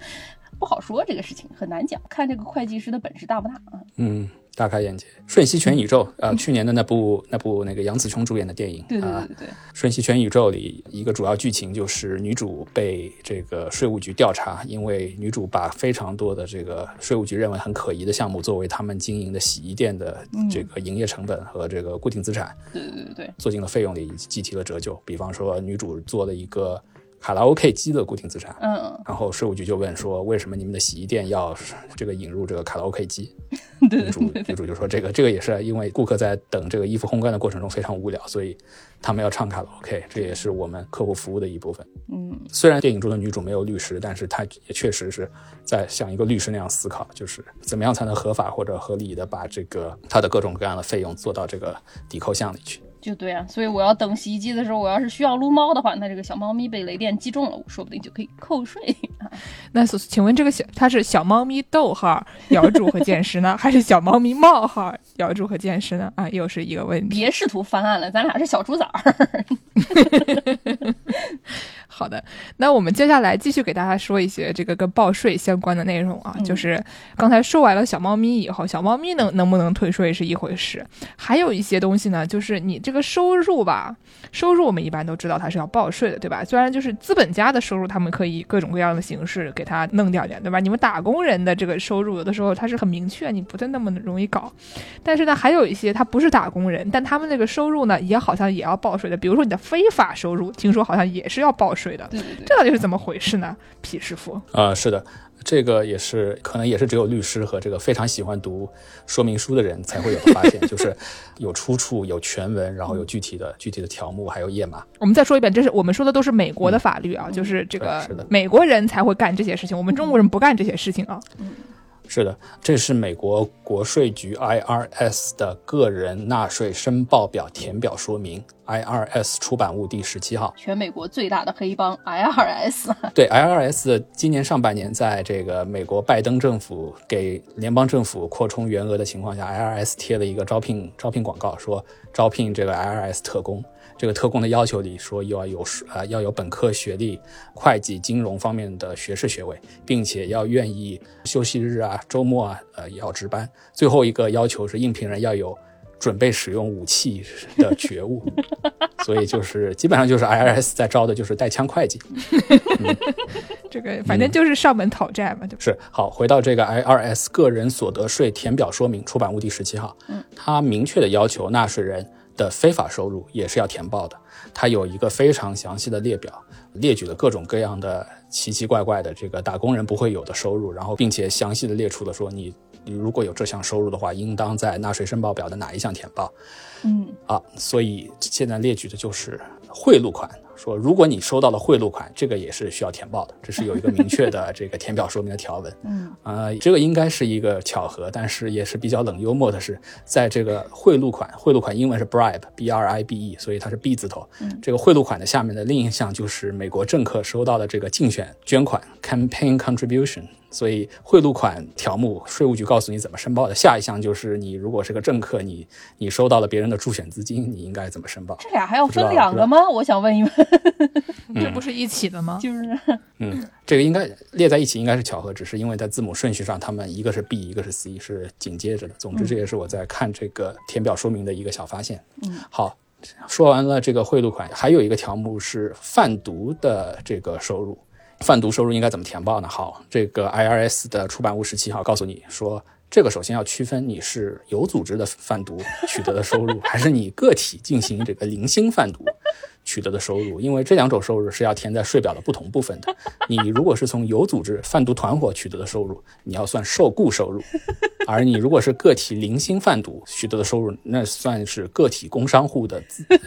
不好说这个事情很难讲，看这个会计师的本事大不大啊。嗯，大开眼界。《瞬息全宇宙》啊、呃，去年的那部那部那个杨紫琼主演的电影，啊对对对，《瞬息全宇宙》里一个主要剧情就是女主被这个税务局调查，因为女主把非常多的这个税务局认为很可疑的项目作为他们经营的洗衣店的这个营业成本和这个固定资产，对对对对对，做进了费用里，计提了折旧。比方说，女主做了一个卡拉 OK 机的固定资产。嗯，然后税务局就问说，为什么你们的洗衣店要这个引入这个卡拉 OK 机？对女主女主就说这个这个也是因为顾客在等这个衣服烘干的过程中非常无聊，所以他们要唱卡拉 OK，这也是我们客户服务的一部分。嗯，虽然电影中的女主没有律师，但是她也确实是在像一个律师那样思考，就是怎么样才能合法或者合理的把这个她的各种各样的费用做到这个抵扣项里去。就对啊，所以我要等洗衣机的时候，我要是需要撸猫的话，那这个小猫咪被雷电击中了，我说不定就可以扣税。那所请问这个小它是小猫咪逗号摇柱和剑师呢，还是小猫咪冒号摇柱和剑师呢？啊，又是一个问题。别试图翻案了，咱俩是小猪崽儿。好的，那我们接下来继续给大家说一些这个跟报税相关的内容啊，嗯就是刚才说完了小猫咪以后，小猫咪能能不能退税是一回事，还有一些东西呢，就是你这个收入吧，收入我们一般都知道它是要报税的，对吧？虽然就是资本家的收入，他们可以以各种各样的形式给它弄掉点，对吧？你们打工人的这个收入，有的时候它是很明确，你不是那么容易搞。但是呢，还有一些他不是打工人，但他们那个收入呢，也好像也要报税的，比如说你的非法收入，听说好像也是要报税的。对对对，这到底是怎么回事呢？皮师傅，啊、是的，这个也是可能也是只有律师和这个非常喜欢读说明书的人才会有的发现，就是有出处、有全文，然后有具体的具体的条目，还有页码。我们再说一遍，这是我们说的都是美国的法律啊，就是这个美国人才会干这些事情，我们中国人不干这些事情啊。是的，这是美国国税局 IRS 的个人纳税申报表填表说明，IRS 出版物第十七号。全美国最大的黑帮 IRS，对 IRS 今年上半年，在这个美国拜登政府给联邦政府扩充员额的情况下，IRS 贴了一个招聘招聘广告，说招聘这个 IRS 特工。这个特工的要求里说要有呃要有本科学历、会计、金融方面的学士学位，并且要愿意休息日啊、周末啊呃也要值班。最后一个要求是应聘人要有准备使用武器的觉悟。所以就是基本上就是 IRS 在招的就是带枪会计。这个反正就是上门讨债嘛，就是好，回到这个 IRS 个人所得税填表说明出版物第十七号，嗯，它明确的要求纳税人的非法收入也是要填报的，它有一个非常详细的列表，列举了各种各样的奇奇怪怪的这个打工人不会有的收入，然后并且详细的列出了说你你如果有这项收入的话，应当在纳税申报表的哪一项填报，嗯，啊，所以现在列举的就是贿赂款。说如果你收到了贿赂款，这个也是需要填报的，这是有一个明确的 这个填表说明的条文。嗯，呃，这个应该是一个巧合，但是也是比较冷幽默的是，在这个贿赂款，贿赂款英文是 bribe，b r i b e，所以它是 b 字头。嗯这个贿赂款的下面的另一项就是美国政客收到的这个竞选捐款 campaign contribution。所以贿赂款条目，税务局告诉你怎么申报的。下一项就是你如果是个政客，你你收到了别人的助选资金，你应该怎么申报？这俩还要分两个吗？我想问一问，这不是一起的吗？就是嗯，这个应该列在一起，应该是巧合，只是因为在字母顺序上，他们一个是 B，一个是 C，是紧接着的。总之，这也是我在看这个填表说明的一个小发现。嗯，好，说完了这个贿赂款，还有一个条目是贩毒的这个收入。贩毒收入应该怎么填报呢？好，这个 IRS 的出版物十七号告诉你说，这个首先要区分你是有组织的贩毒取得的收入，还是你个体进行这个零星贩毒取得的收入，因为这两种收入是要填在税表的不同部分的。你如果是从有组织贩毒团伙取得的收入，你要算受雇收入；而你如果是个体零星贩毒取得的收入，那算是个体工商户的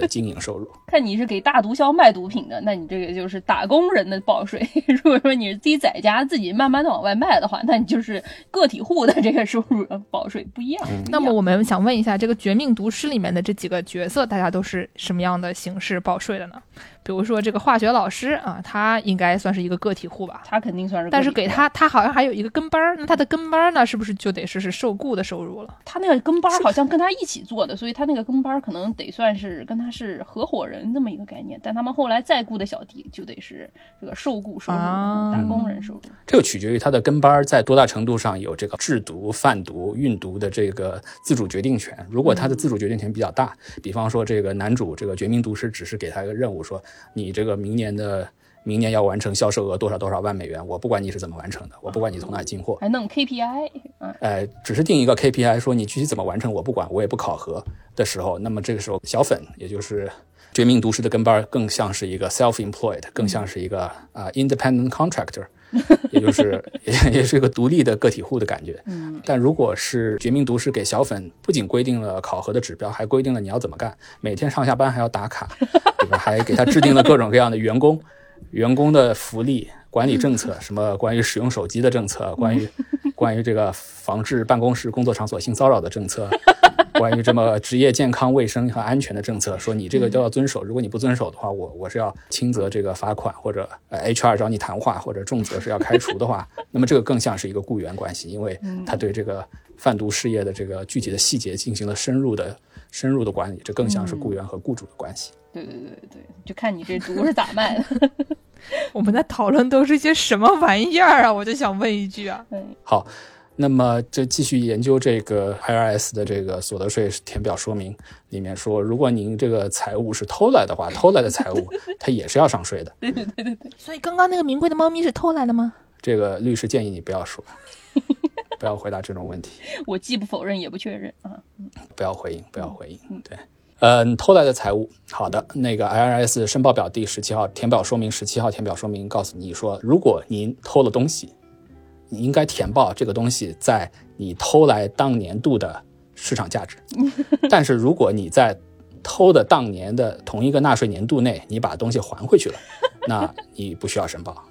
经营收入。看你是给大毒枭卖毒品的，那你这个就是打工人的报税；如果说你是自己在家自己慢慢的往外卖的话，那你就是个体户的这个收入报税不一样。不一样那么我们想问一下，这个《绝命毒师》里面的这几个角色，大家都是什么样的形式报睡的呢？比如说这个化学老师啊，他应该算是一个个体户吧？他肯定算是个体户，但是给他，他好像还有一个跟班儿，那他的跟班儿呢，是不是就得是是受雇的收入了？他那个跟班儿好像跟他一起做的，所以他那个跟班儿可能得算是跟他是合伙人这么一个概念。但他们后来再雇的小弟就得是这个受雇收入、啊打工人收入。这个取决于他的跟班儿在多大程度上有这个制毒、贩毒、运毒的这个自主决定权。如果他的自主决定权比较大，比方说这个男主这个绝命毒师只是给他一个任务，说你这个明年的明年要完成销售额多少多少万美元，我不管你是怎么完成的，我不管你从哪儿进货，还弄 KPI，嗯，呃，只是定一个 KPI，说你具体怎么完成我不管，我也不考核的时候，那么这个时候小粉，也就是绝命毒师的跟班，更像是一个 self-employed，更像是一个啊、independent contractor，也就是也也是一个独立的个体户的感觉。嗯，但如果是绝命毒师给小粉，不仅规定了考核的指标，还规定了你要怎么干，每天上下班还要打卡，对吧？还给他制定了各种各样的员工员工的福利管理政策，什么关于使用手机的政策，关于 关于这个防治办公室工作场所性骚扰的政策。关于这么职业健康卫生和安全的政策，说你这个都要遵守，如果你不遵守的话，我我是要轻则这个罚款，或者呃 HR 找你谈话，或者重则是要开除的话，那么这个更像是一个雇员关系，因为他对这个贩毒事业的这个具体的细节进行了深入的深入的管理，这更像是雇员和雇主的关系。对对对对，就看你这毒是咋卖的。我们在讨论都是些什么玩意儿啊？我就想问一句啊，对，好，那么就继续研究这个 IRS 的这个所得税填表说明里面说，如果您这个财物是偷来的话，偷来的财物 它也是要上税的。对对对对对所以刚刚那个名贵的猫咪是偷来的吗？这个律师建议你不要说，不要回答这种问题，我既不否认也不确认啊。不要回应，不要回应。嗯对，嗯，偷来的财物，好的，那个 IRS 申报表第十七号填表说明，十七号填表说明告诉你说，如果您偷了东西，你应该填报这个东西在你偷来当年度的市场价值。但是如果你在偷的当年的同一个纳税年度内，你把东西还回去了，那你不需要申报。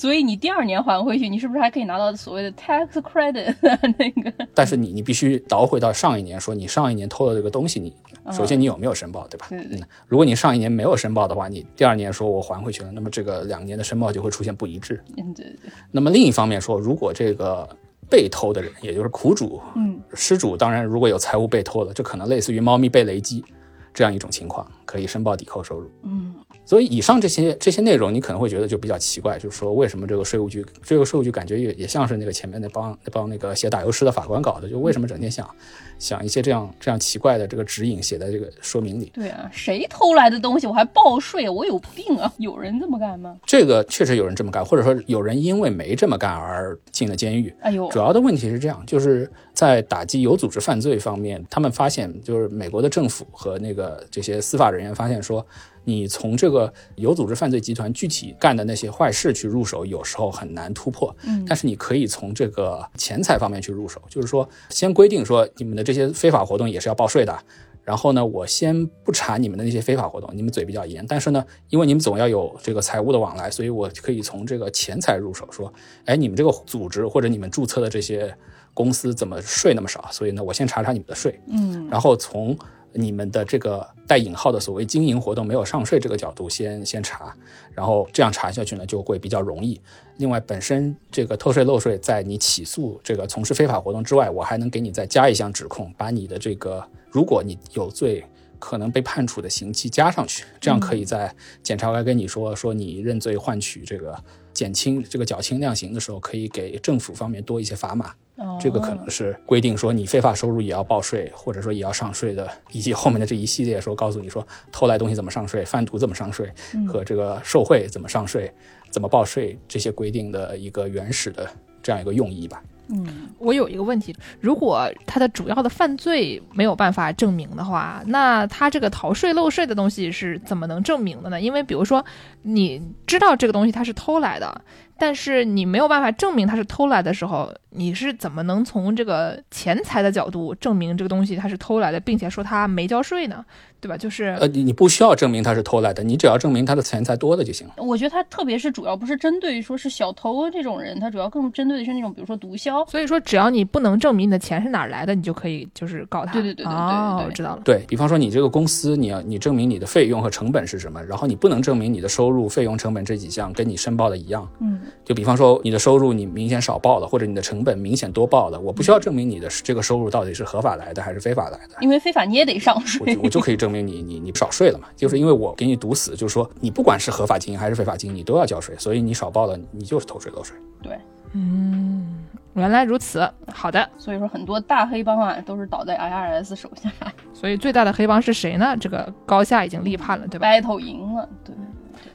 所以你第二年还回去，你是不是还可以拿到所谓的 tax credit 那个？但是你你必须倒回到上一年，说你上一年偷了这个东西，你首先你有没有申报，对吧？嗯，如果你上一年没有申报的话，你第二年说我还回去了，那么这个两年的申报就会出现不一致。嗯，对对对，那么另一方面说，如果这个被偷的人，也就是苦主、嗯失主，当然如果有财物被偷了，这可能类似于猫咪被雷击这样一种情况，可以申报抵扣收入。嗯所以以上这些这些内容，你可能会觉得就比较奇怪，就是说为什么这个税务局这个税务局感觉也也像是那个前面那帮那帮那个写打油诗的法官搞的，就为什么整天想想一些这样这样奇怪的这个指引写在这个说明里？对啊，谁偷来的东西我还报税，我有病啊！有人这么干吗？这个确实有人这么干，或者说有人因为没这么干而进了监狱。哎呦主，要的问题是这样，就是在打击有组织犯罪方面，他们发现，就是美国的政府和那个这些司法人员发现说，你从这个有组织犯罪集团具体干的那些坏事去入手，有时候很难突破。嗯但是你可以从这个钱财方面去入手，就是说，先规定说你们的这些非法活动也是要报税的。然后呢，我先不查你们的那些非法活动，你们嘴比较严，但是呢，因为你们总要有这个财务的往来，所以我可以从这个钱财入手，说，哎，你们这个组织或者你们注册的这些公司怎么税那么少？所以呢，我先查查你们的税，嗯然后从你们的这个带引号的所谓经营活动没有上税这个角度先先查，然后这样查下去呢就会比较容易。另外，本身这个偷税漏税，在你起诉这个从事非法活动之外，我还能给你再加一项指控，把你的这个如果你有罪。可能被判处的刑期加上去，这样可以在检察官跟你说说你认罪换取这个减轻这个减轻量刑的时候，可以给政府方面多一些砝码。哦这个可能是规定说你非法收入也要报税，或者说也要上税的，以及后面的这一系列说告诉你说偷来东西怎么上税、贩毒怎么上税和这个受贿怎么上税、怎么报税这些规定的一个原始的这样一个用意吧。嗯我有一个问题，如果他的主要的犯罪没有办法证明的话，那他这个逃税漏税的东西是怎么能证明的呢？因为比如说，你知道这个东西他是偷来的，但是你没有办法证明他是偷来的时候，你是怎么能从这个钱财的角度证明这个东西他是偷来的，并且说他没交税呢？对吧？就是呃，你你不需要证明他是偷来的，你只要证明他的钱财多了就行了。我觉得他特别是主要不是针对说是小偷这种人，他主要更针对的是那种比如说毒枭。所以说，只要你不能证明你的钱是哪儿来的，你就可以就是告他。对对对对对对哦，对我知道了。对比方说，你这个公司，你要你证明你的费用和成本是什么，然后你不能证明你的收入、费用、成本这几项跟你申报的一样。嗯就比方说，你的收入你明显少报了，或者你的成本明显多报了，我不需要证明你的这个收入到底是合法来的还是非法来的，因为非法你也得上我税就。我就可以证明你你你少税了嘛。就是因为我给你堵死，就是说你不管是合法经营还是非法经营，你都要交税，所以你少报了，你就是偷税漏税。对，嗯，原来如此。好的，所以说很多大黑帮啊都是倒在 IRS 手下 所以最大的黑帮是谁呢？这个高下已经立判了，对吧？，battle 赢了。对，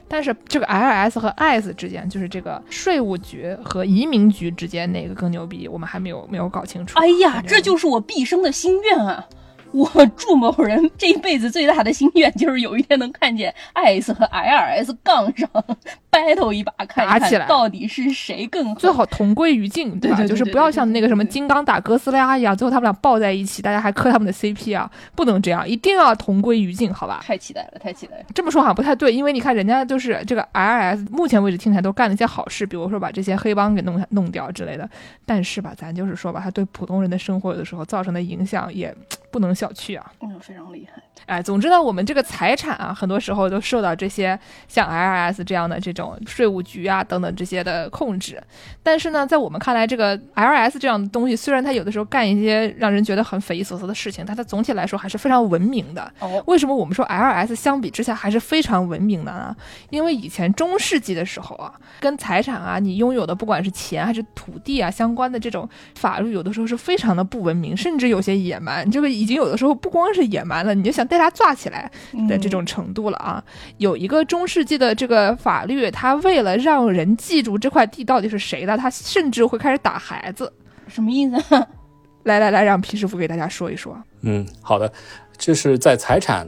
但是这个 IRS 和 ICE 之间，就是这个税务局和移民局之间哪个更牛逼，我们还没有没有搞清楚。哎呀，这就是我毕生的心愿啊！我祝某人这一辈子最大的心愿就是有一天能看见 IS 和 IRS 杠上 battle 一把，看一打起来看到底是谁更狠最好同归于尽，吧？对对对就是不要像那个什么金刚打哥斯拉一样，最后他们俩抱在一起，大家还磕他们的 CP 啊，不能这样，一定要同归于尽，好吧？太期待了，太期待了。这么说好像不太对，因为你看人家就是这个 IRS，目前为止听起来都干了一些好事，比如说把这些黑帮给弄弄掉之类的。但是吧，咱就是说吧，他对普通人的生活有的时候造成的影响也不能小觑啊。嗯，非常厉害。哎，总之呢，我们这个财产啊，很多时候都受到这些像 IRS 这样的这种税务局啊等等这些的控制。但是呢，在我们看来，这个 IRS 这样的东西，虽然它有的时候干一些让人觉得很匪夷所思的事情，但它总体来说还是非常文明的。哦，为什么我们说 IRS 相比之下还是非常文明的呢？因为以前中世纪的时候啊，跟财产啊，你拥有的不管是钱还是土地啊相关的这种法律，有的时候是非常的不文明，甚至有些野蛮。这个已经有的时候不光是野蛮了，你就想带他抓起来的这种程度了啊。有一个中世纪的这个法律，它为了让人记住这块地到底是谁的，它甚至会开始打孩子。嗯什么意思啊？来来来，让皮师傅给大家说一说。嗯，好的，就是在财产，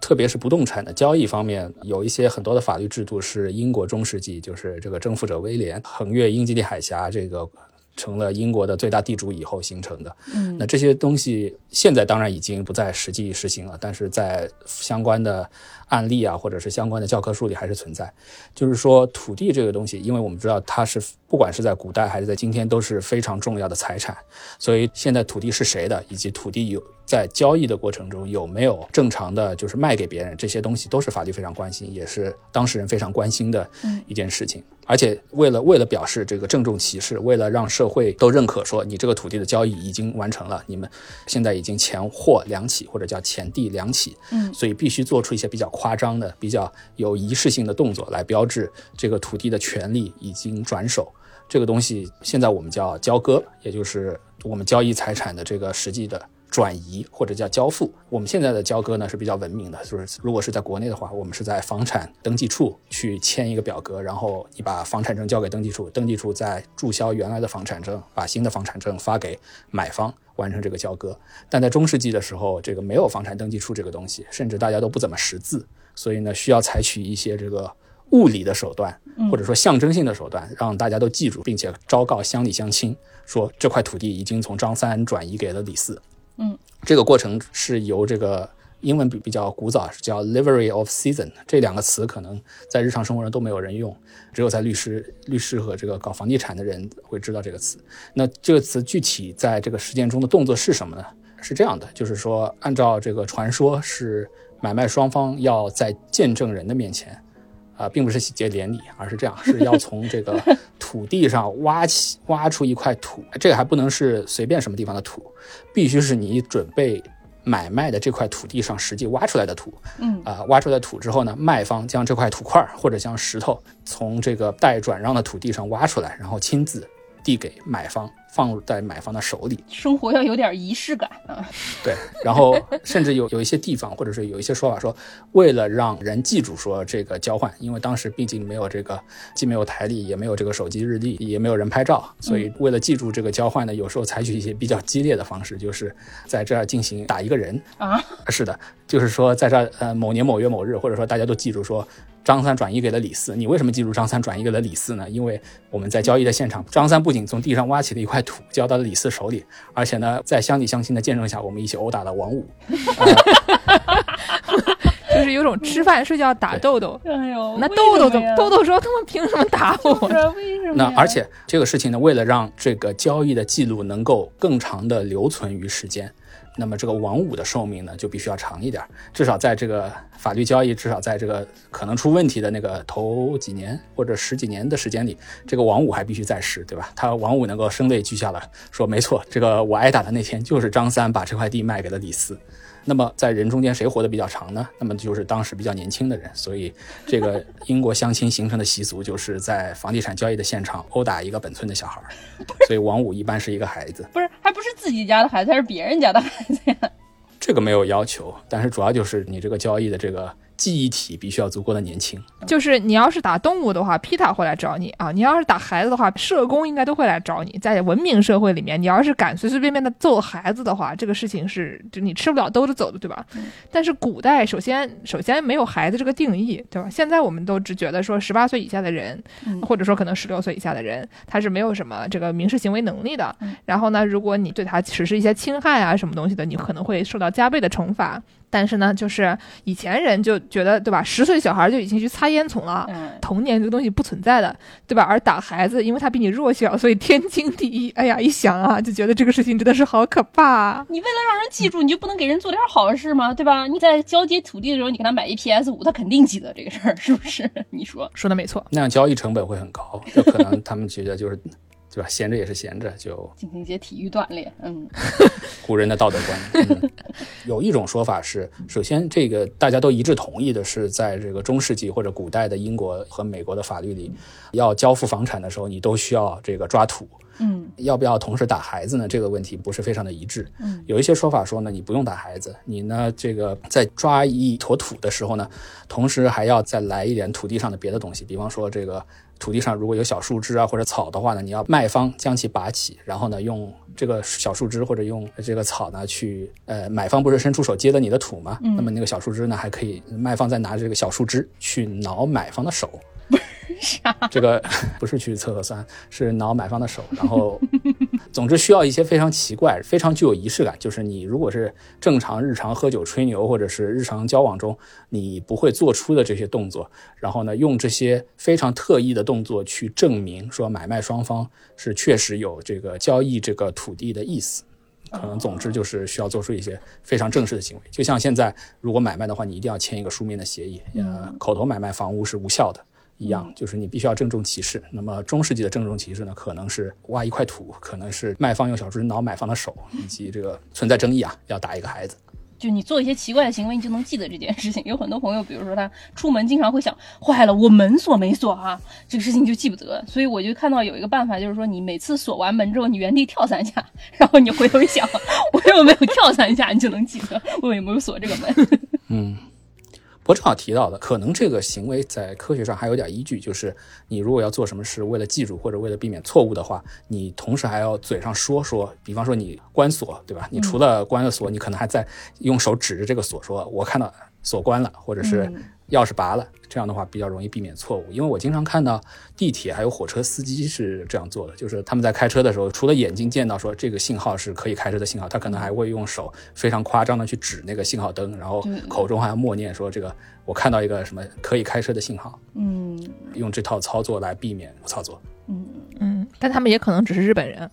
特别是不动产的交易方面，有一些很多的法律制度是英国中世纪，就是这个征服者威廉横越英吉利海峡，这个成了英国的最大地主以后形成的。嗯那这些东西现在当然已经不再实际实行了，但是在相关的案例啊，或者是相关的教科书里还是存在。就是说，土地这个东西，因为我们知道它是不管是在古代还是在今天都是非常重要的财产，所以现在土地是谁的，以及土地有在交易的过程中有没有正常的就是卖给别人，这些东西都是法律非常关心，也是当事人非常关心的一件事情。而且为了为了表示这个郑重其事，为了让社会都认可说你这个土地的交易已经完成了，你们现在已经钱货两起或者叫钱地两起，嗯所以必须做出一些比较夸张的、比较有仪式性的动作来标志这个土地的权利已经转手。这个东西现在我们叫交割，也就是我们交易财产的这个实际的转移或者叫交付。我们现在的交割呢是比较文明的，就是如果是在国内的话，我们是在房产登记处去签一个表格，然后你把房产证交给登记处，登记处再注销原来的房产证，把新的房产证发给买方。完成这个交割，但在中世纪的时候，这个没有房产登记处这个东西，甚至大家都不怎么识字，所以呢，需要采取一些这个物理的手段，或者说象征性的手段，让大家都记住，并且昭告乡里乡亲，说这块土地已经从张三转移给了李四。嗯，这个过程是由这个英文比比较古早，是叫 livery of season，这两个词可能在日常生活中都没有人用，只有在律师、律师和这个搞房地产的人会知道这个词。那这个词具体在这个实践中的动作是什么呢？是这样的，就是说，按照这个传说是买卖双方要在见证人的面前。啊、并不是喜结连理，而是这样，是要从这个土地上挖起挖出一块土，这个还不能是随便什么地方的土，必须是你准备买卖的这块土地上实际挖出来的土。嗯啊、挖出来土之后呢，卖方将这块土块或者将石头从这个待转让的土地上挖出来，然后亲自递给买方，放在买方的手里。生活要有点仪式感啊。对，然后甚至有有一些地方，或者是有一些说法说，为了让人记住说这个交换，因为当时毕竟没有这个，既没有台历，也没有这个手机日历，也没有人拍照，所以为了记住这个交换呢，有时候采取一些比较激烈的方式，就是在这儿进行打一个人。啊，是的，就是说在这儿呃某年某月某日，或者说大家都记住说张三转移给了李四。你为什么记住张三转移给了李四呢？因为我们在交易的现场，张三不仅从地上挖起了一块土交到了李四手里，而且呢，在乡里乡亲的见证下，我们一起殴打了王五。就是有种吃饭睡觉打豆豆。哎呦，那豆豆怎么？豆豆说他们凭什么打我？那而且这个事情呢，为了让这个交易的记录能够更长的留存于时间，那么这个王五的寿命呢就必须要长一点，至少在这个法律交易，至少在这个可能出问题的那个头几年或者十几年的时间里，这个王五还必须在世，对吧？他王五能够声泪俱下地说，没错，这个我挨打的那天就是张三把这块地卖给了李四。那么在人中间谁活得比较长呢？那么就是当时比较年轻的人，所以这个英国相亲形成的习俗就是在房地产交易的现场殴打一个本村的小孩儿，所以王五一般是一个孩子。不是，还不是自己家的孩子，还是别人家的孩子呀？这个没有要求，但是主要就是你这个交易的这个记忆体必须要足够的年轻。就是你要是打动物的话，PETA 会来找你啊；你要是打孩子的话，社工应该都会来找你。在文明社会里面，你要是敢随随便便的揍孩子的话，这个事情是就你吃不了兜着走的，对吧？但是古代首先首先没有孩子这个定义，对吧？现在我们都只觉得说十八岁以下的人，或者说可能十六岁以下的人，他是没有什么这个民事行为能力的。然后呢，如果你对他实施一些侵害啊什么东西的，你可能会受到加倍的惩罚。但是呢，就是以前人就觉得，对吧？十岁小孩就已经去擦烟囱了，童年这个东西不存在的，对吧？而打孩子，因为他比你弱小，所以天经地义。哎呀，一想啊，就觉得这个事情真的是好可怕。你为了让人记住，你就不能给人做点好事吗？对吧？你在交接土地的时候，你给他买一 PS 五，他肯定记得这个事儿，是不是？你说 说的没错，那样交易成本会很高，有可能他们觉得就是。对吧？闲着也是闲着，就进行一些体育锻炼。嗯，古人的道德观。有一种说法是，首先这个大家都一致同意的是，在这个中世纪或者古代的英国和美国的法律里，要交付房产的时候，你都需要这个抓土。嗯，要不要同时打孩子呢？这个问题不是非常的一致。嗯，有一些说法说呢，你不用打孩子，你呢这个在抓一坨土的时候呢，同时还要再来一点土地上的别的东西，比方说这个。土地上如果有小树枝啊或者草的话呢，你要卖方将其拔起，然后呢用这个小树枝或者用这个草呢去，呃，买方不是伸出手接的你的土吗？那么那个小树枝呢还可以，卖方再拿着这个小树枝去挠买方的手。这个不是去测核酸，是挠买方的手，然后，总之需要一些非常奇怪、非常具有仪式感。就是你如果是正常日常喝酒吹牛，或者是日常交往中你不会做出的这些动作，然后呢，用这些非常特异的动作去证明说买卖双方是确实有这个交易这个土地的意思。可能总之就是需要做出一些非常正式的行为。就像现在如果买卖的话，你一定要签一个书面的协议，呃，口头买卖房屋是无效的。一样，就是你必须要郑重其事。那么中世纪的郑重其事呢，可能是挖一块土，可能是卖方用小猪挠买方的手，以及这个存在争议啊，要打一个孩子。就你做一些奇怪的行为，你就能记得这件事情。有很多朋友，比如说他出门经常会想，坏了，我门锁没锁啊，这个事情就记不得。所以我就看到有一个办法，就是说你每次锁完门之后，你原地跳三下，然后你回头一想，我有没有跳三下，你就能记得我有没有锁这个门。嗯。我正好提到的，可能这个行为在科学上还有点依据，就是你如果要做什么事，为了记住或者为了避免错误的话，你同时还要嘴上说说，比方说你关锁，对吧？你除了关了锁，你可能还在用手指着这个锁说：“我看到锁关了，或者是。”钥匙拔了，这样的话比较容易避免错误。因为我经常看到地铁还有火车司机是这样做的，就是他们在开车的时候，除了眼睛见到说这个信号是可以开车的信号，他可能还会用手非常夸张的去指那个信号灯，然后口中还要默念说这个我看到一个什么可以开车的信号。嗯，用这套操作来避免操作。嗯嗯，但他们也可能只是日本人，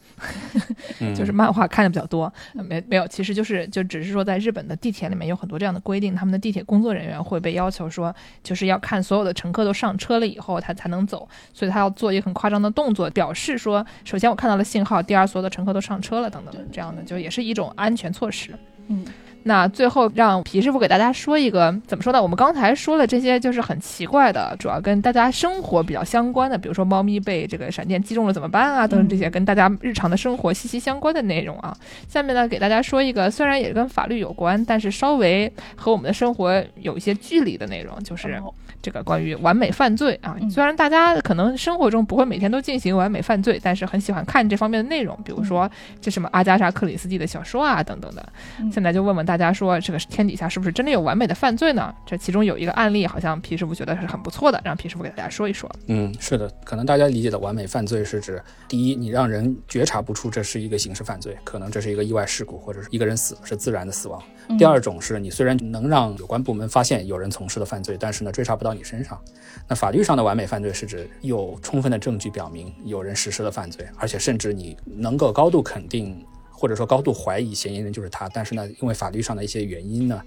就是漫画看的比较多。没没有，其实就是就只是说，在日本的地铁里面有很多这样的规定，他们的地铁工作人员会被要求说，就是要看所有的乘客都上车了以后，他才能走。所以他要做一个很夸张的动作，表示说，首先我看到了信号，第二所有的乘客都上车了，等等，这样的就也是一种安全措施。嗯。那最后让皮师傅给大家说一个怎么说呢？我们刚才说的这些就是很奇怪的，主要跟大家生活比较相关的，比如说猫咪被这个闪电击中了怎么办啊，等等这些跟大家日常的生活息息相关的内容啊。下面呢，给大家说一个虽然也跟法律有关，但是稍微和我们的生活有一些距离的内容，就是这个关于完美犯罪啊。虽然大家可能生活中不会每天都进行完美犯罪，但是很喜欢看这方面的内容，比如说这什么阿加莎克里斯蒂的小说啊等等的。现在就问问大。家说这个天底下是不是真的有完美的犯罪呢？这其中有一个案例，好像皮师傅觉得是很不错的，让皮师傅给大家说一说。嗯，是的，可能大家理解的完美犯罪是指，第一，你让人觉察不出这是一个刑事犯罪，可能这是一个意外事故，或者是一个人死是自然的死亡。第二种是你虽然能让有关部门发现有人从事的犯罪，但是呢追查不到你身上。那法律上的完美犯罪是指有充分的证据表明有人实施了犯罪，而且甚至你能够高度肯定。或者说高度怀疑嫌疑人就是他，但是呢，因为法律上的一些原因呢，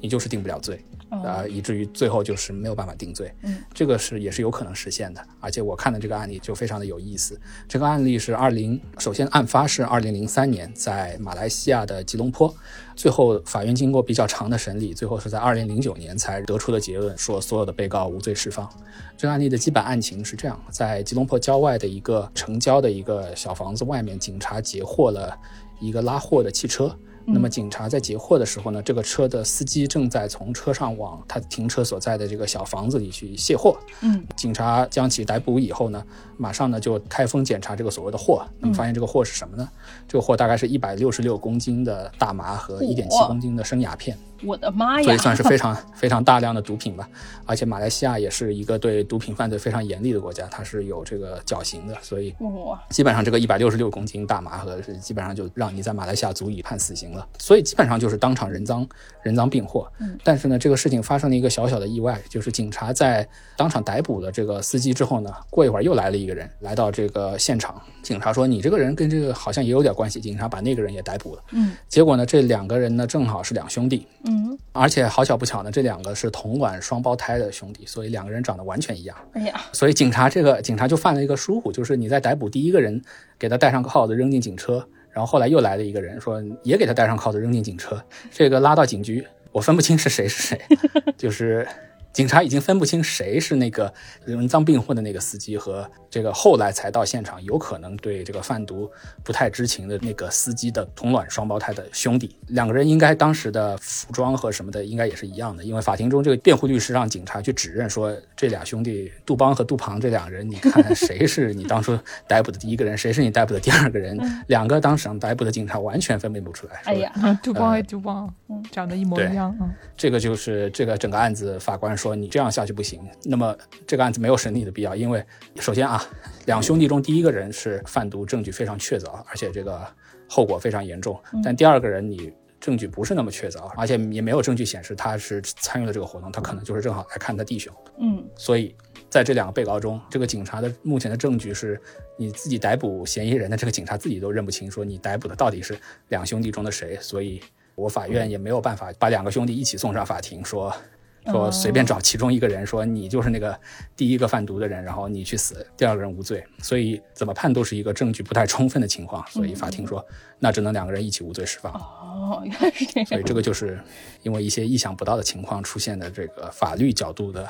你就是定不了罪，啊，以至于最后就是没有办法定罪。嗯，这个是也是有可能实现的。而且我看的这个案例就非常的有意思。这个案例是二零，首先案发是二零零三年在马来西亚的吉隆坡，最后法院经过比较长的审理，最后是在二零零九年才得出的结论，说所有的被告无罪释放。这个案例的基本案情是这样：在吉隆坡郊外的一个城郊的一个小房子外面，警察截获了。一个拉货的汽车，那么警察在截获的时候呢，这个车的司机正在从车上往他停车所在的这个小房子里去卸货。嗯，警察将其逮捕以后呢，马上呢就开封检查这个所谓的货。那么发现这个货是什么呢？这个货大概是一百六十六公斤的大麻和一点七公斤的生鸦片。我的妈呀！所以算是非常 非常大量的毒品吧。而且马来西亚也是一个对毒品犯罪非常严厉的国家，它是有这个绞刑的，所以哇，基本上这个一百六十六公斤大麻和基本上就让你在马来西亚足以判死刑了。所以基本上就是当场人赃人赃并获。嗯但是呢，这个事情发生了一个小小的意外，就是警察在当场逮捕了这个司机之后呢，过一会儿又来了一个人来到这个现场，警察说你这个人跟这个好像也有点关系，警察把那个人也逮捕了。嗯结果呢，这两个人呢正好是两兄弟。嗯，而且好巧不巧呢，这两个是同卵双胞胎的兄弟，所以两个人长得完全一样。哎呀，所以警察这个警察就犯了一个疏忽，就是你在逮捕第一个人，给他戴上铐子扔进警车，然后后来又来了一个人说也给他戴上铐子扔进警车，这个拉到警局，我分不清是谁是谁，就是。警察已经分不清谁是那个人赃并获的那个司机和这个后来才到现场，有可能对这个贩毒不太知情的那个司机的同卵双胞胎的兄弟。两个人应该当时的服装和什么的应该也是一样的，因为法庭中这个辩护律师让警察去指认说这俩兄弟杜邦和杜庞这两人，你看谁是你当初逮捕的第一个人，谁是你逮捕的第二个人？两个当场逮捕的警察完全分辨不出来。说哎呀，杜邦和杜邦，长得一模一样啊。这个就是这个整个案子，法官说你这样下去不行。那么这个案子没有审理的必要，因为首先啊，两兄弟中第一个人是贩毒证据非常确凿，而且这个后果非常严重。但第二个人你证据不是那么确凿，而且也没有证据显示他是参与了这个活动，他可能就是正好来看他弟兄。嗯所以在这两个被告中，这个警察的目前的证据是，你自己逮捕嫌疑人的这个警察自己都认不清，说你逮捕的到底是两兄弟中的谁，所以我法院也没有办法把两个兄弟一起送上法庭，说说随便找其中一个人说你就是那个第一个贩毒的人，然后你去死，第二个人无罪，所以怎么判都是一个证据不太充分的情况，所以法庭说那只能两个人一起无罪释放。哦，原来是这样。所以这个就是因为一些意想不到的情况出现的这个法律角度的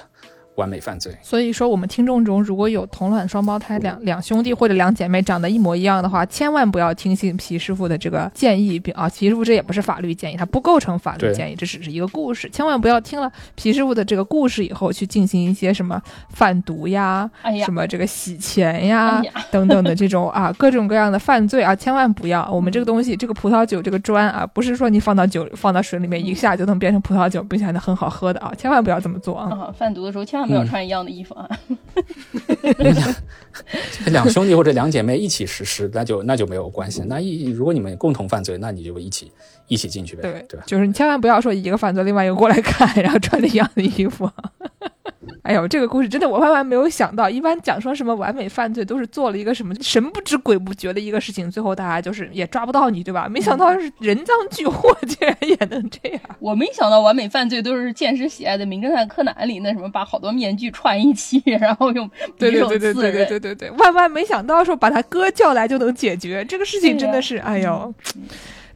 完美犯罪。所以说，我们听众中如果有同卵双胞胎两两兄弟或者两姐妹长得一模一样的话，千万不要听信皮师傅的这个建议。并啊，皮师傅这也不是法律建议，它不构成法律建议，这只是一个故事。千万不要听了皮师傅的这个故事以后去进行一些什么贩毒呀、哎呀什么这个洗钱呀、哎呀等等的这种啊各种各样的犯罪啊，千万不要。我们这个东西，这个葡萄酒这个砖啊，不是说你放到酒放到水里面一下就能变成葡萄酒，并且还能很好喝的啊，千万不要这么做啊。啊，贩毒的时候千万不要穿一样的衣服啊！这 两兄弟或者两姐妹一起实施，那就那就没有关系。那一如果你们共同犯罪，那你就一起一起进去呗，对对吧？就是你千万不要说一个犯罪，另外一个过来看，然后穿着一样的衣服。哎呦，这个故事真的我万万没有想到，一般讲说什么完美犯罪都是做了一个什么神不知鬼不觉的一个事情，最后大家就是也抓不到你，对吧？没想到是人赃俱获，竟然也能这样。我没想到完美犯罪都是见识喜爱的《名侦探柯南》里那什么，把好多面具串一起，然后用对对对对对对。对对对，万万没想到说把他哥叫来就能解决这个事情，真的是哎呦，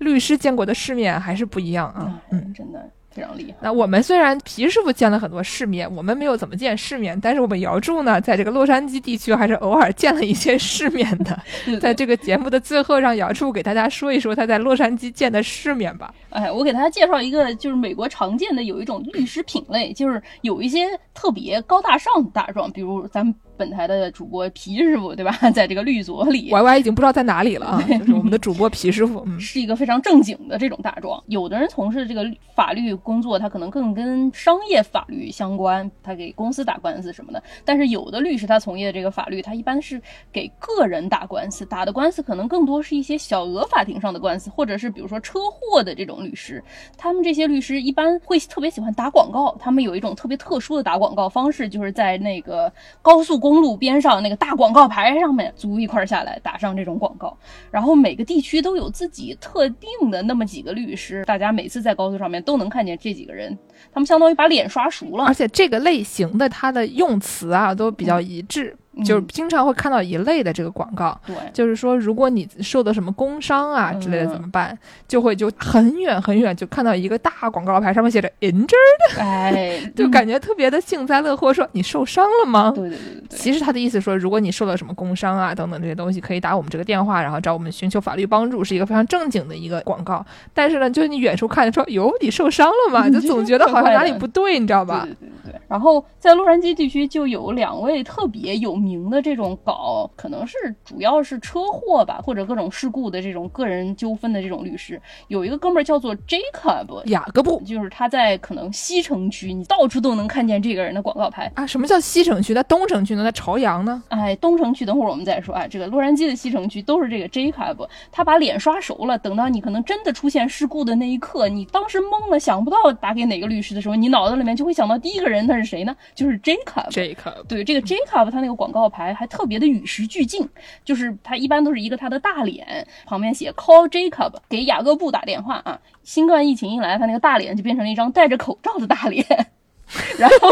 律师见过的世面还是不一样啊。嗯，真的非常厉害。那我们虽然皮师傅见了很多世面，我们没有怎么见世面，但是我们姚柱呢，在这个洛杉矶地区还是偶尔见了一些世面的。在这个节目的最后，让姚柱给大家说一说他在洛杉矶见的世面吧。哎，我给大家介绍一个，就是美国常见的有一种律师品类，就是有一些特别高大上的大状，比如咱们本台的主播皮师傅，对吧？在这个律所里，Y Y 已经不知道在哪里了啊，就是我们的主播皮师傅。嗯，是一个非常正经的这种大状。有的人从事这个法律工作，他可能更跟商业法律相关，他给公司打官司什么的。但是有的律师他从业这个法律，他一般是给个人打官司，打的官司可能更多是一些小额法庭上的官司，或者是比如说车祸的这种律师。他们这些律师一般会特别喜欢打广告，他们有一种特别特殊的打广告方式，就是在那个高速公公路边上那个大广告牌上面租一块下来，打上这种广告。然后每个地区都有自己特定的那么几个律师，大家每次在高速上面都能看见这几个人，他们相当于把脸刷熟了而。且这个类型的它的用词啊都比较一致。就是经常会看到一类的这个广告，对，就是说如果你受的什么工伤啊之类的嗯怎么办？就会就很远很远就看到一个大广告牌，上面写着 injured，哎，就感觉特别的幸灾乐祸，说你受伤了吗？对对对。其实他的意思说，如果你受了什么工伤啊等等这些东西，可以打我们这个电话，然后找我们寻求法律帮助，是一个非常正经的一个广告。但是呢，就是你远处看说，哟，你受伤了吗？嗯 就总觉得好像哪里不对，你知道吧对？对对对。然后在洛杉矶地区就有两位特别有名的这种搞，可能是主要是车祸吧，或者各种事故的这种个人纠纷的这种律师。有一个哥们儿叫做 Jacob，雅各布就是他在可能西城区，你到处都能看见这个人的广告牌。啊，什么叫西城区？那东城区呢？在朝阳呢？哎，东城区等会儿我们再说啊。这个洛杉矶的西城区都是这个 Jacob，他把脸刷熟了。等到你可能真的出现事故的那一刻，你当时懵了，想不到打给哪个律师的时候，你脑子里面就会想到第一个人他是谁呢？就是 Jacob。Jacob 对这个 Jacob，他那个广告牌还特别的与时俱进，就是他一般都是一个他的大脸，旁边写 Call Jacob，给雅各布打电话啊。新冠疫情一来，他那个大脸就变成了一张戴着口罩的大脸。然后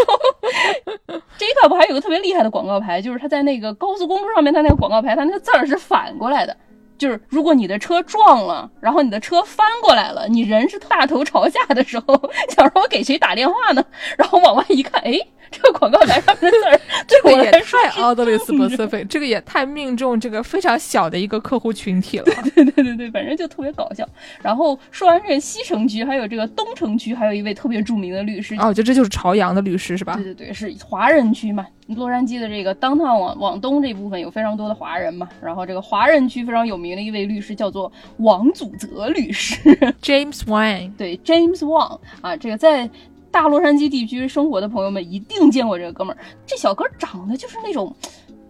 Jacob 还有个特别厉害的广告牌，就是他在那个高速公路上面，他那个广告牌，他那个字儿是反过来的。就是如果你的车撞了，然后你的车翻过来了，你人是大头朝下的时候，想说我给谁打电话呢？然后往外一看，哎，这个广告牌上面的字儿 这个也太是 oddly specific，这个也太命中这个非常小的一个客户群体了。对对对对，反正就特别搞笑。然后说完这个西城区，还有这个东城区，还有一位特别著名的律师，哦，就这就是朝阳的律师是吧对？对对，是华人区嘛。洛杉矶的这个 downtown 往往东这部分有非常多的华人嘛，然后这个华人区非常有名的一位律师叫做王祖泽律师，James Wang，对 James Wang 啊，这个在大洛杉矶地区生活的朋友们一定见过这个哥们儿，这小哥长得就是那种。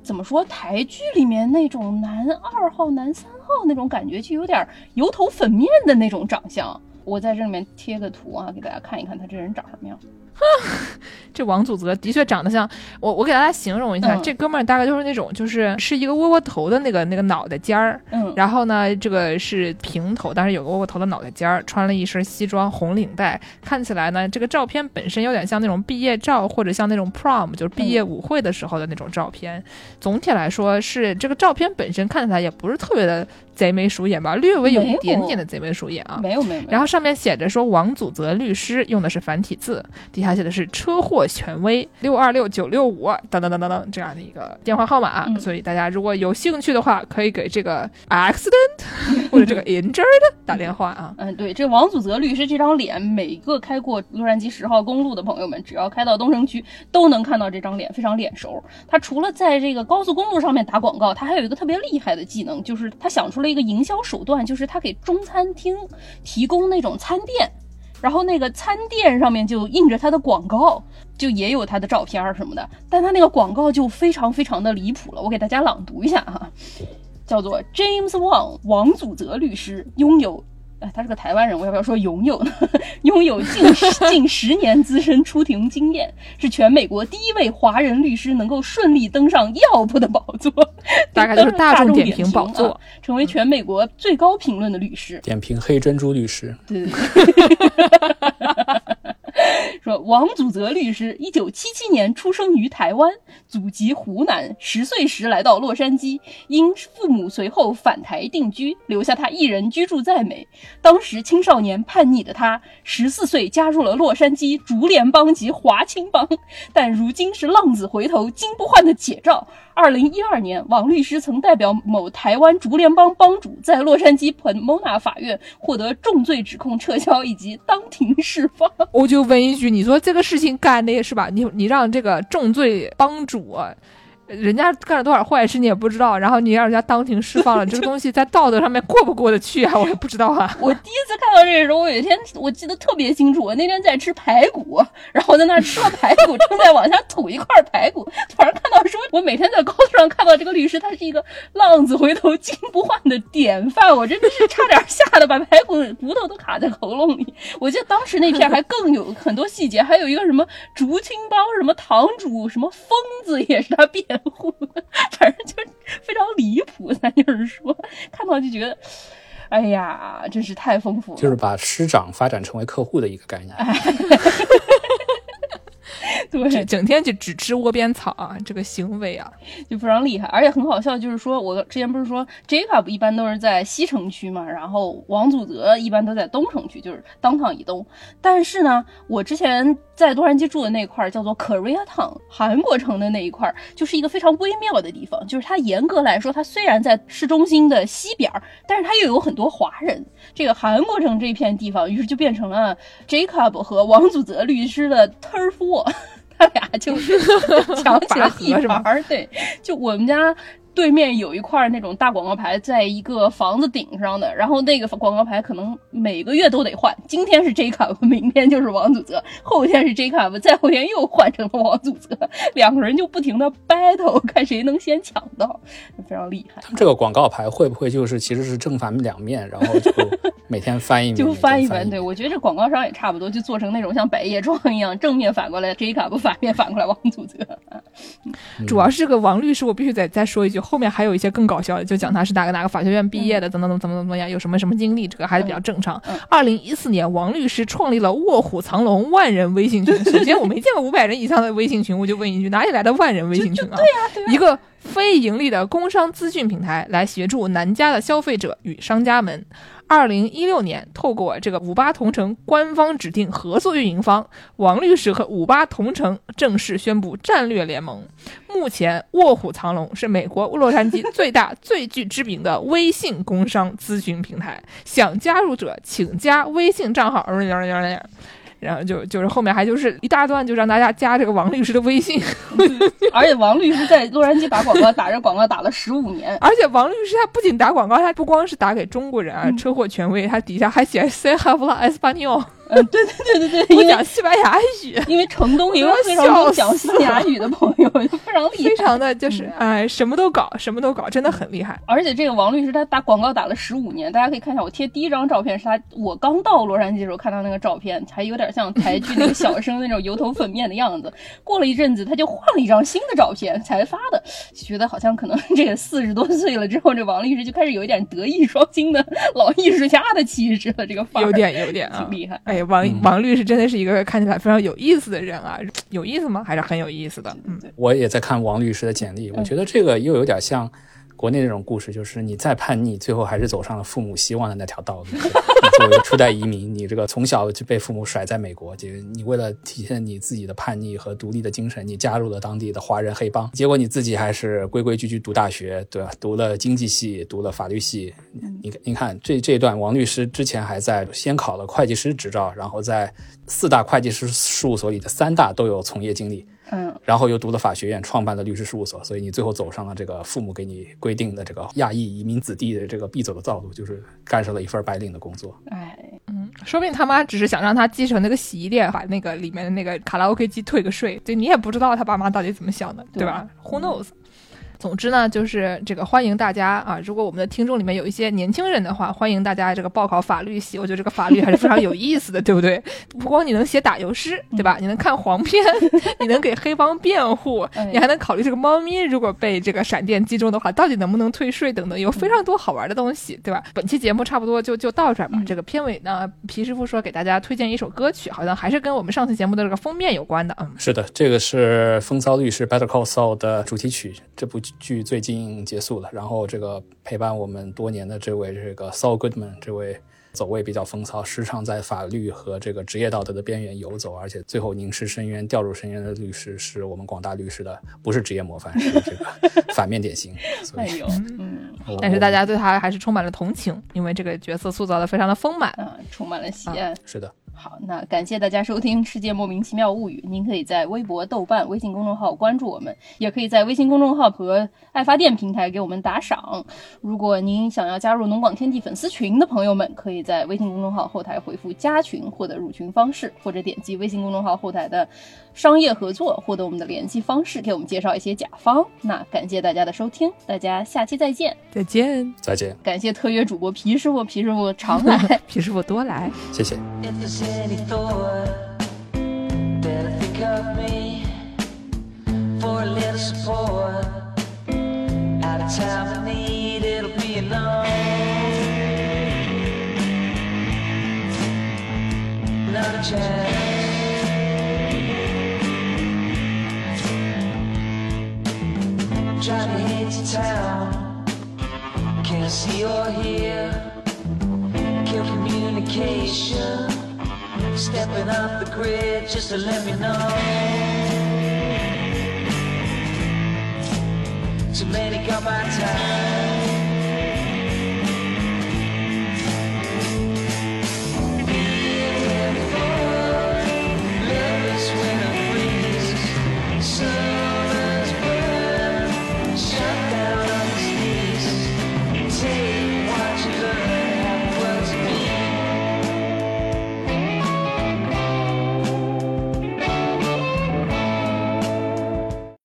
怎么说？台剧里面那种男二号、男三号那种感觉，就有点油头粉面的那种长相。我在这里面贴个图啊，给大家看一看他这人长什么样。这王祖泽的确长得像我，我给大家形容一下，嗯这哥们儿大概就是那种，就是是一个窝窝头的那个那个脑袋尖儿，嗯，然后呢，这个是平头，但是有个窝窝头的脑袋尖儿，穿了一身西装，红领带，看起来呢，这个照片本身有点像那种毕业照，或者像那种 prom，就是毕业舞会的时候的那种照片。总体来说是这个照片本身看起来也不是特别的贼眉鼠眼吧，略微有一点点的贼眉鼠眼啊。没有没有。然后上面写着说王祖泽律师用的是繁体字，底下写的是车祸权威六二六九六五等等等等等这样的一个电话号码、嗯所以大家如果有兴趣的话，可以给这个 accident 或者这个 injured 打电话啊。嗯，对，这王祖泽律师这张脸，每个开过洛杉矶十号公路的朋友们，只要开到东城区，都能看到这张脸，非常脸熟。他除了在这个高速公路上面打广告，他还有一个特别厉害的技能，就是他想出一个营销手段，就是他给中餐厅提供那种餐垫。然后那个餐垫上面就印着他的广告，就也有他的照片什么的，但他那个广告就非常非常的离谱了，我给大家朗读一下哈，叫做 James Wang 王祖泽律师拥有。哎，他是个台湾人，我要不要说拥有呢？拥有近十近十年资深出庭经验，是全美国第一位华人律师能够顺利登上 Yelp 的宝座，大概就是大大众点评点评宝座啊，成为全美国最高评论的律师。点评黑珍珠律师，对对对。说王祖泽律师，一九七七年出生于台湾，祖籍湖南，十岁时来到洛杉矶，因父母随后返台定居，留下他一人居住在美。当时青少年叛逆的他，十四岁加入了洛杉矶竹联帮及华青帮，但如今是浪子回头金不换的解照。二零一二年，王律师曾代表某台湾竹联帮帮主，在洛杉矶 Pomona 法院获得重罪指控撤销以及当庭释放。我就问一句，你说这个事情干的是吧？你你让这个重罪帮主、人家干了多少坏事你也不知道，然后你让人家当庭释放了，这个东西在道德上面过不过得去啊？我也不知道啊。我第一次看到这个时候，我有一天我记得特别清楚，我那天在吃排骨，然后在那儿吃了排骨，正在往下吐一块排骨，突然看到说，我每天在高速上看到这个律师，他是一个浪子回头金不换的典范，我真的是差点吓得把排骨骨头都卡在喉咙里。我记得当时那片还更有很多细节，还有一个什么竹青帮什么堂主什么疯子也是他辩 反正就是非常离谱。咱就是说，看到就觉得。哎呀，真是太丰富了！就是把师长发展成为客户的一个概念。对，整整天就只吃窝边草啊，这个行为啊，就非常厉害，而且很好笑，就是说我之前不是说 Jacob 一般都是在西城区嘛，然后王祖泽一般都在东城区，就是当趟以东。但是呢，我之前在洛杉矶住的那块儿叫做 Korea Town，韩国城的那一块儿，就是一个非常微妙的地方，就是它严格来说，它虽然在市中心的西边儿，但是它又有很多华人。这个韩国城这片地方，于是就变成了 Jacob 和王祖泽律师的 turf war，他俩就是抢起了地盘儿。对，就我们家。对面有一块那种大广告牌，在一个房子顶上的，然后那个广告牌可能每个月都得换。今天是 Jacob，明天就是王祖泽，后天是 Jacob，再后天又换成了王祖泽，两个人就不停的 battle，看谁能先抢到，非常厉害。他们这个广告牌会不会就是其实是正反两面，然后就每天翻一面，就翻一翻，对我觉得这广告商也差不多，就做成那种像百叶窗一样，正面反过来 Jacob，反面反过来王祖泽。主要是这个王律师，我必须得再说一句，后面还有一些更搞笑的，就讲他是哪个哪个法学院毕业的，怎么怎么怎么怎么样，有什么什么经历，这个还是比较正常。二零一四年，王律师创立了卧虎藏龙万人微信群。首先，我没见过五百人以上的微信群，我就问一句，哪里来的万人微信群啊？一个非盈利的工商资讯平台，来协助南家的消费者与商家们。二零一六年，透过这个五八同城官方指定合作运营方，王律师和五八同城正式宣布战略联盟。目前，卧虎藏龙是美国洛杉矶最大、最具知名的微信工商咨询平台。想加入者，请加微信账号。然后就就是后面还就是一大段，就让大家加这个王律师的微信。而且王律师在洛杉矶打广告，打着广告打了十五年。而且王律师他不仅打广告，他不光是打给中国人啊，车祸权威，他底下还写 “Se habla español”，嗯，对对对对对，我因为讲西班牙语。因为城东也有非常多讲西班牙语的朋友，非常厉害。非常的就是哎，什么都搞，什么都搞，真的很厉害。而且这个王律师他打广告打了十五年，大家可以看一下，我贴第一张照片是他我刚到洛杉矶的时候看到那个照片，还有点像台剧那个小生那种油头粉面的样子。过了一阵子，他就换了一张新的照片才发的，就觉得好像可能 这个四十多岁了之后，这王律师就开始有一点德艺双馨的老艺术家的气质了，这个范儿有点有点啊挺，厉害。哎，王王律师真的是一个看起来非常有意思的人啊，有意思吗？还是很有意思的。嗯，我也在看王律师的简历，我觉得这个又有点像国内那种故事，就是你再叛逆，最后还是走上了父母希望的那条道路。你作为初代移民，你这个从小就被父母甩在美国，就你为了体现你自己的叛逆和独立的精神，你加入了当地的华人黑帮，结果你自己还是规规矩矩读大学，对吧？读了经济系，读了法律系。你你看这这一段，王律师之前还在先考了会计师执照，然后在四大会计师事务所里的三大都有从业经历。嗯，然后又读了法学院，创办了律师事务所，所以你最后走上了这个父母给你规定的这个亚裔移民子弟的这个必走的道路，就是干上了一份白领的工作。哎，嗯说不定他妈只是想让他继承那个洗衣店，把那个里面的那个卡拉 OK 机退个税。对你也不知道他爸妈到底怎么想的，对吧？Who knows？总之呢，就是这个欢迎大家啊！如果我们的听众里面有一些年轻人的话，欢迎大家这个报考法律系。我觉得这个法律还是非常有意思的，对不对？不光你能写打油诗，对吧？你能看黄片，你能给黑帮辩护哎，你还能考虑这个猫咪如果被这个闪电击中的话，到底能不能退税等等，有非常多好玩的东西，对吧？本期节目差不多就就到这儿吧。嗯这个片尾呢，皮师傅说给大家推荐一首歌曲，好像还是跟我们上次节目的这个封面有关的，嗯。是的，这个是《风骚律师 Better Call Saul》的主题曲。这部剧最近结束了，然后这个陪伴我们多年的这位这个 Saul Goodman 这位走位比较风骚，时常在法律和这个职业道德的边缘游走，而且最后凝视深渊、掉入深渊的律师，是我们广大律师的不是职业模范，是这个 反面典型。所以，哎呦，嗯但是大家对他还是充满了同情，因为这个角色塑造的非常的丰满。嗯，充满了喜爱。是的，好，那感谢大家收听《世界莫名其妙物语》。您可以在微博、豆瓣、微信公众号关注我们，也可以在微信公众号和爱发电平台给我们打赏。如果您想要加入农广天地粉丝群的朋友们，可以在微信公众号后台回复“加群”获得入群方式，或者点击微信公众号后台的商业合作获得我们的联系方式，给我们介绍一些甲方。那感谢大家的收听，大家下期再见。再见，再见，感谢特约主播皮师傅，皮师傅常来。皮师傅多来。谢谢。Crazy town. Can't see or hear. Kill communication. Stepping off the grid just to let me know. Too many got my time.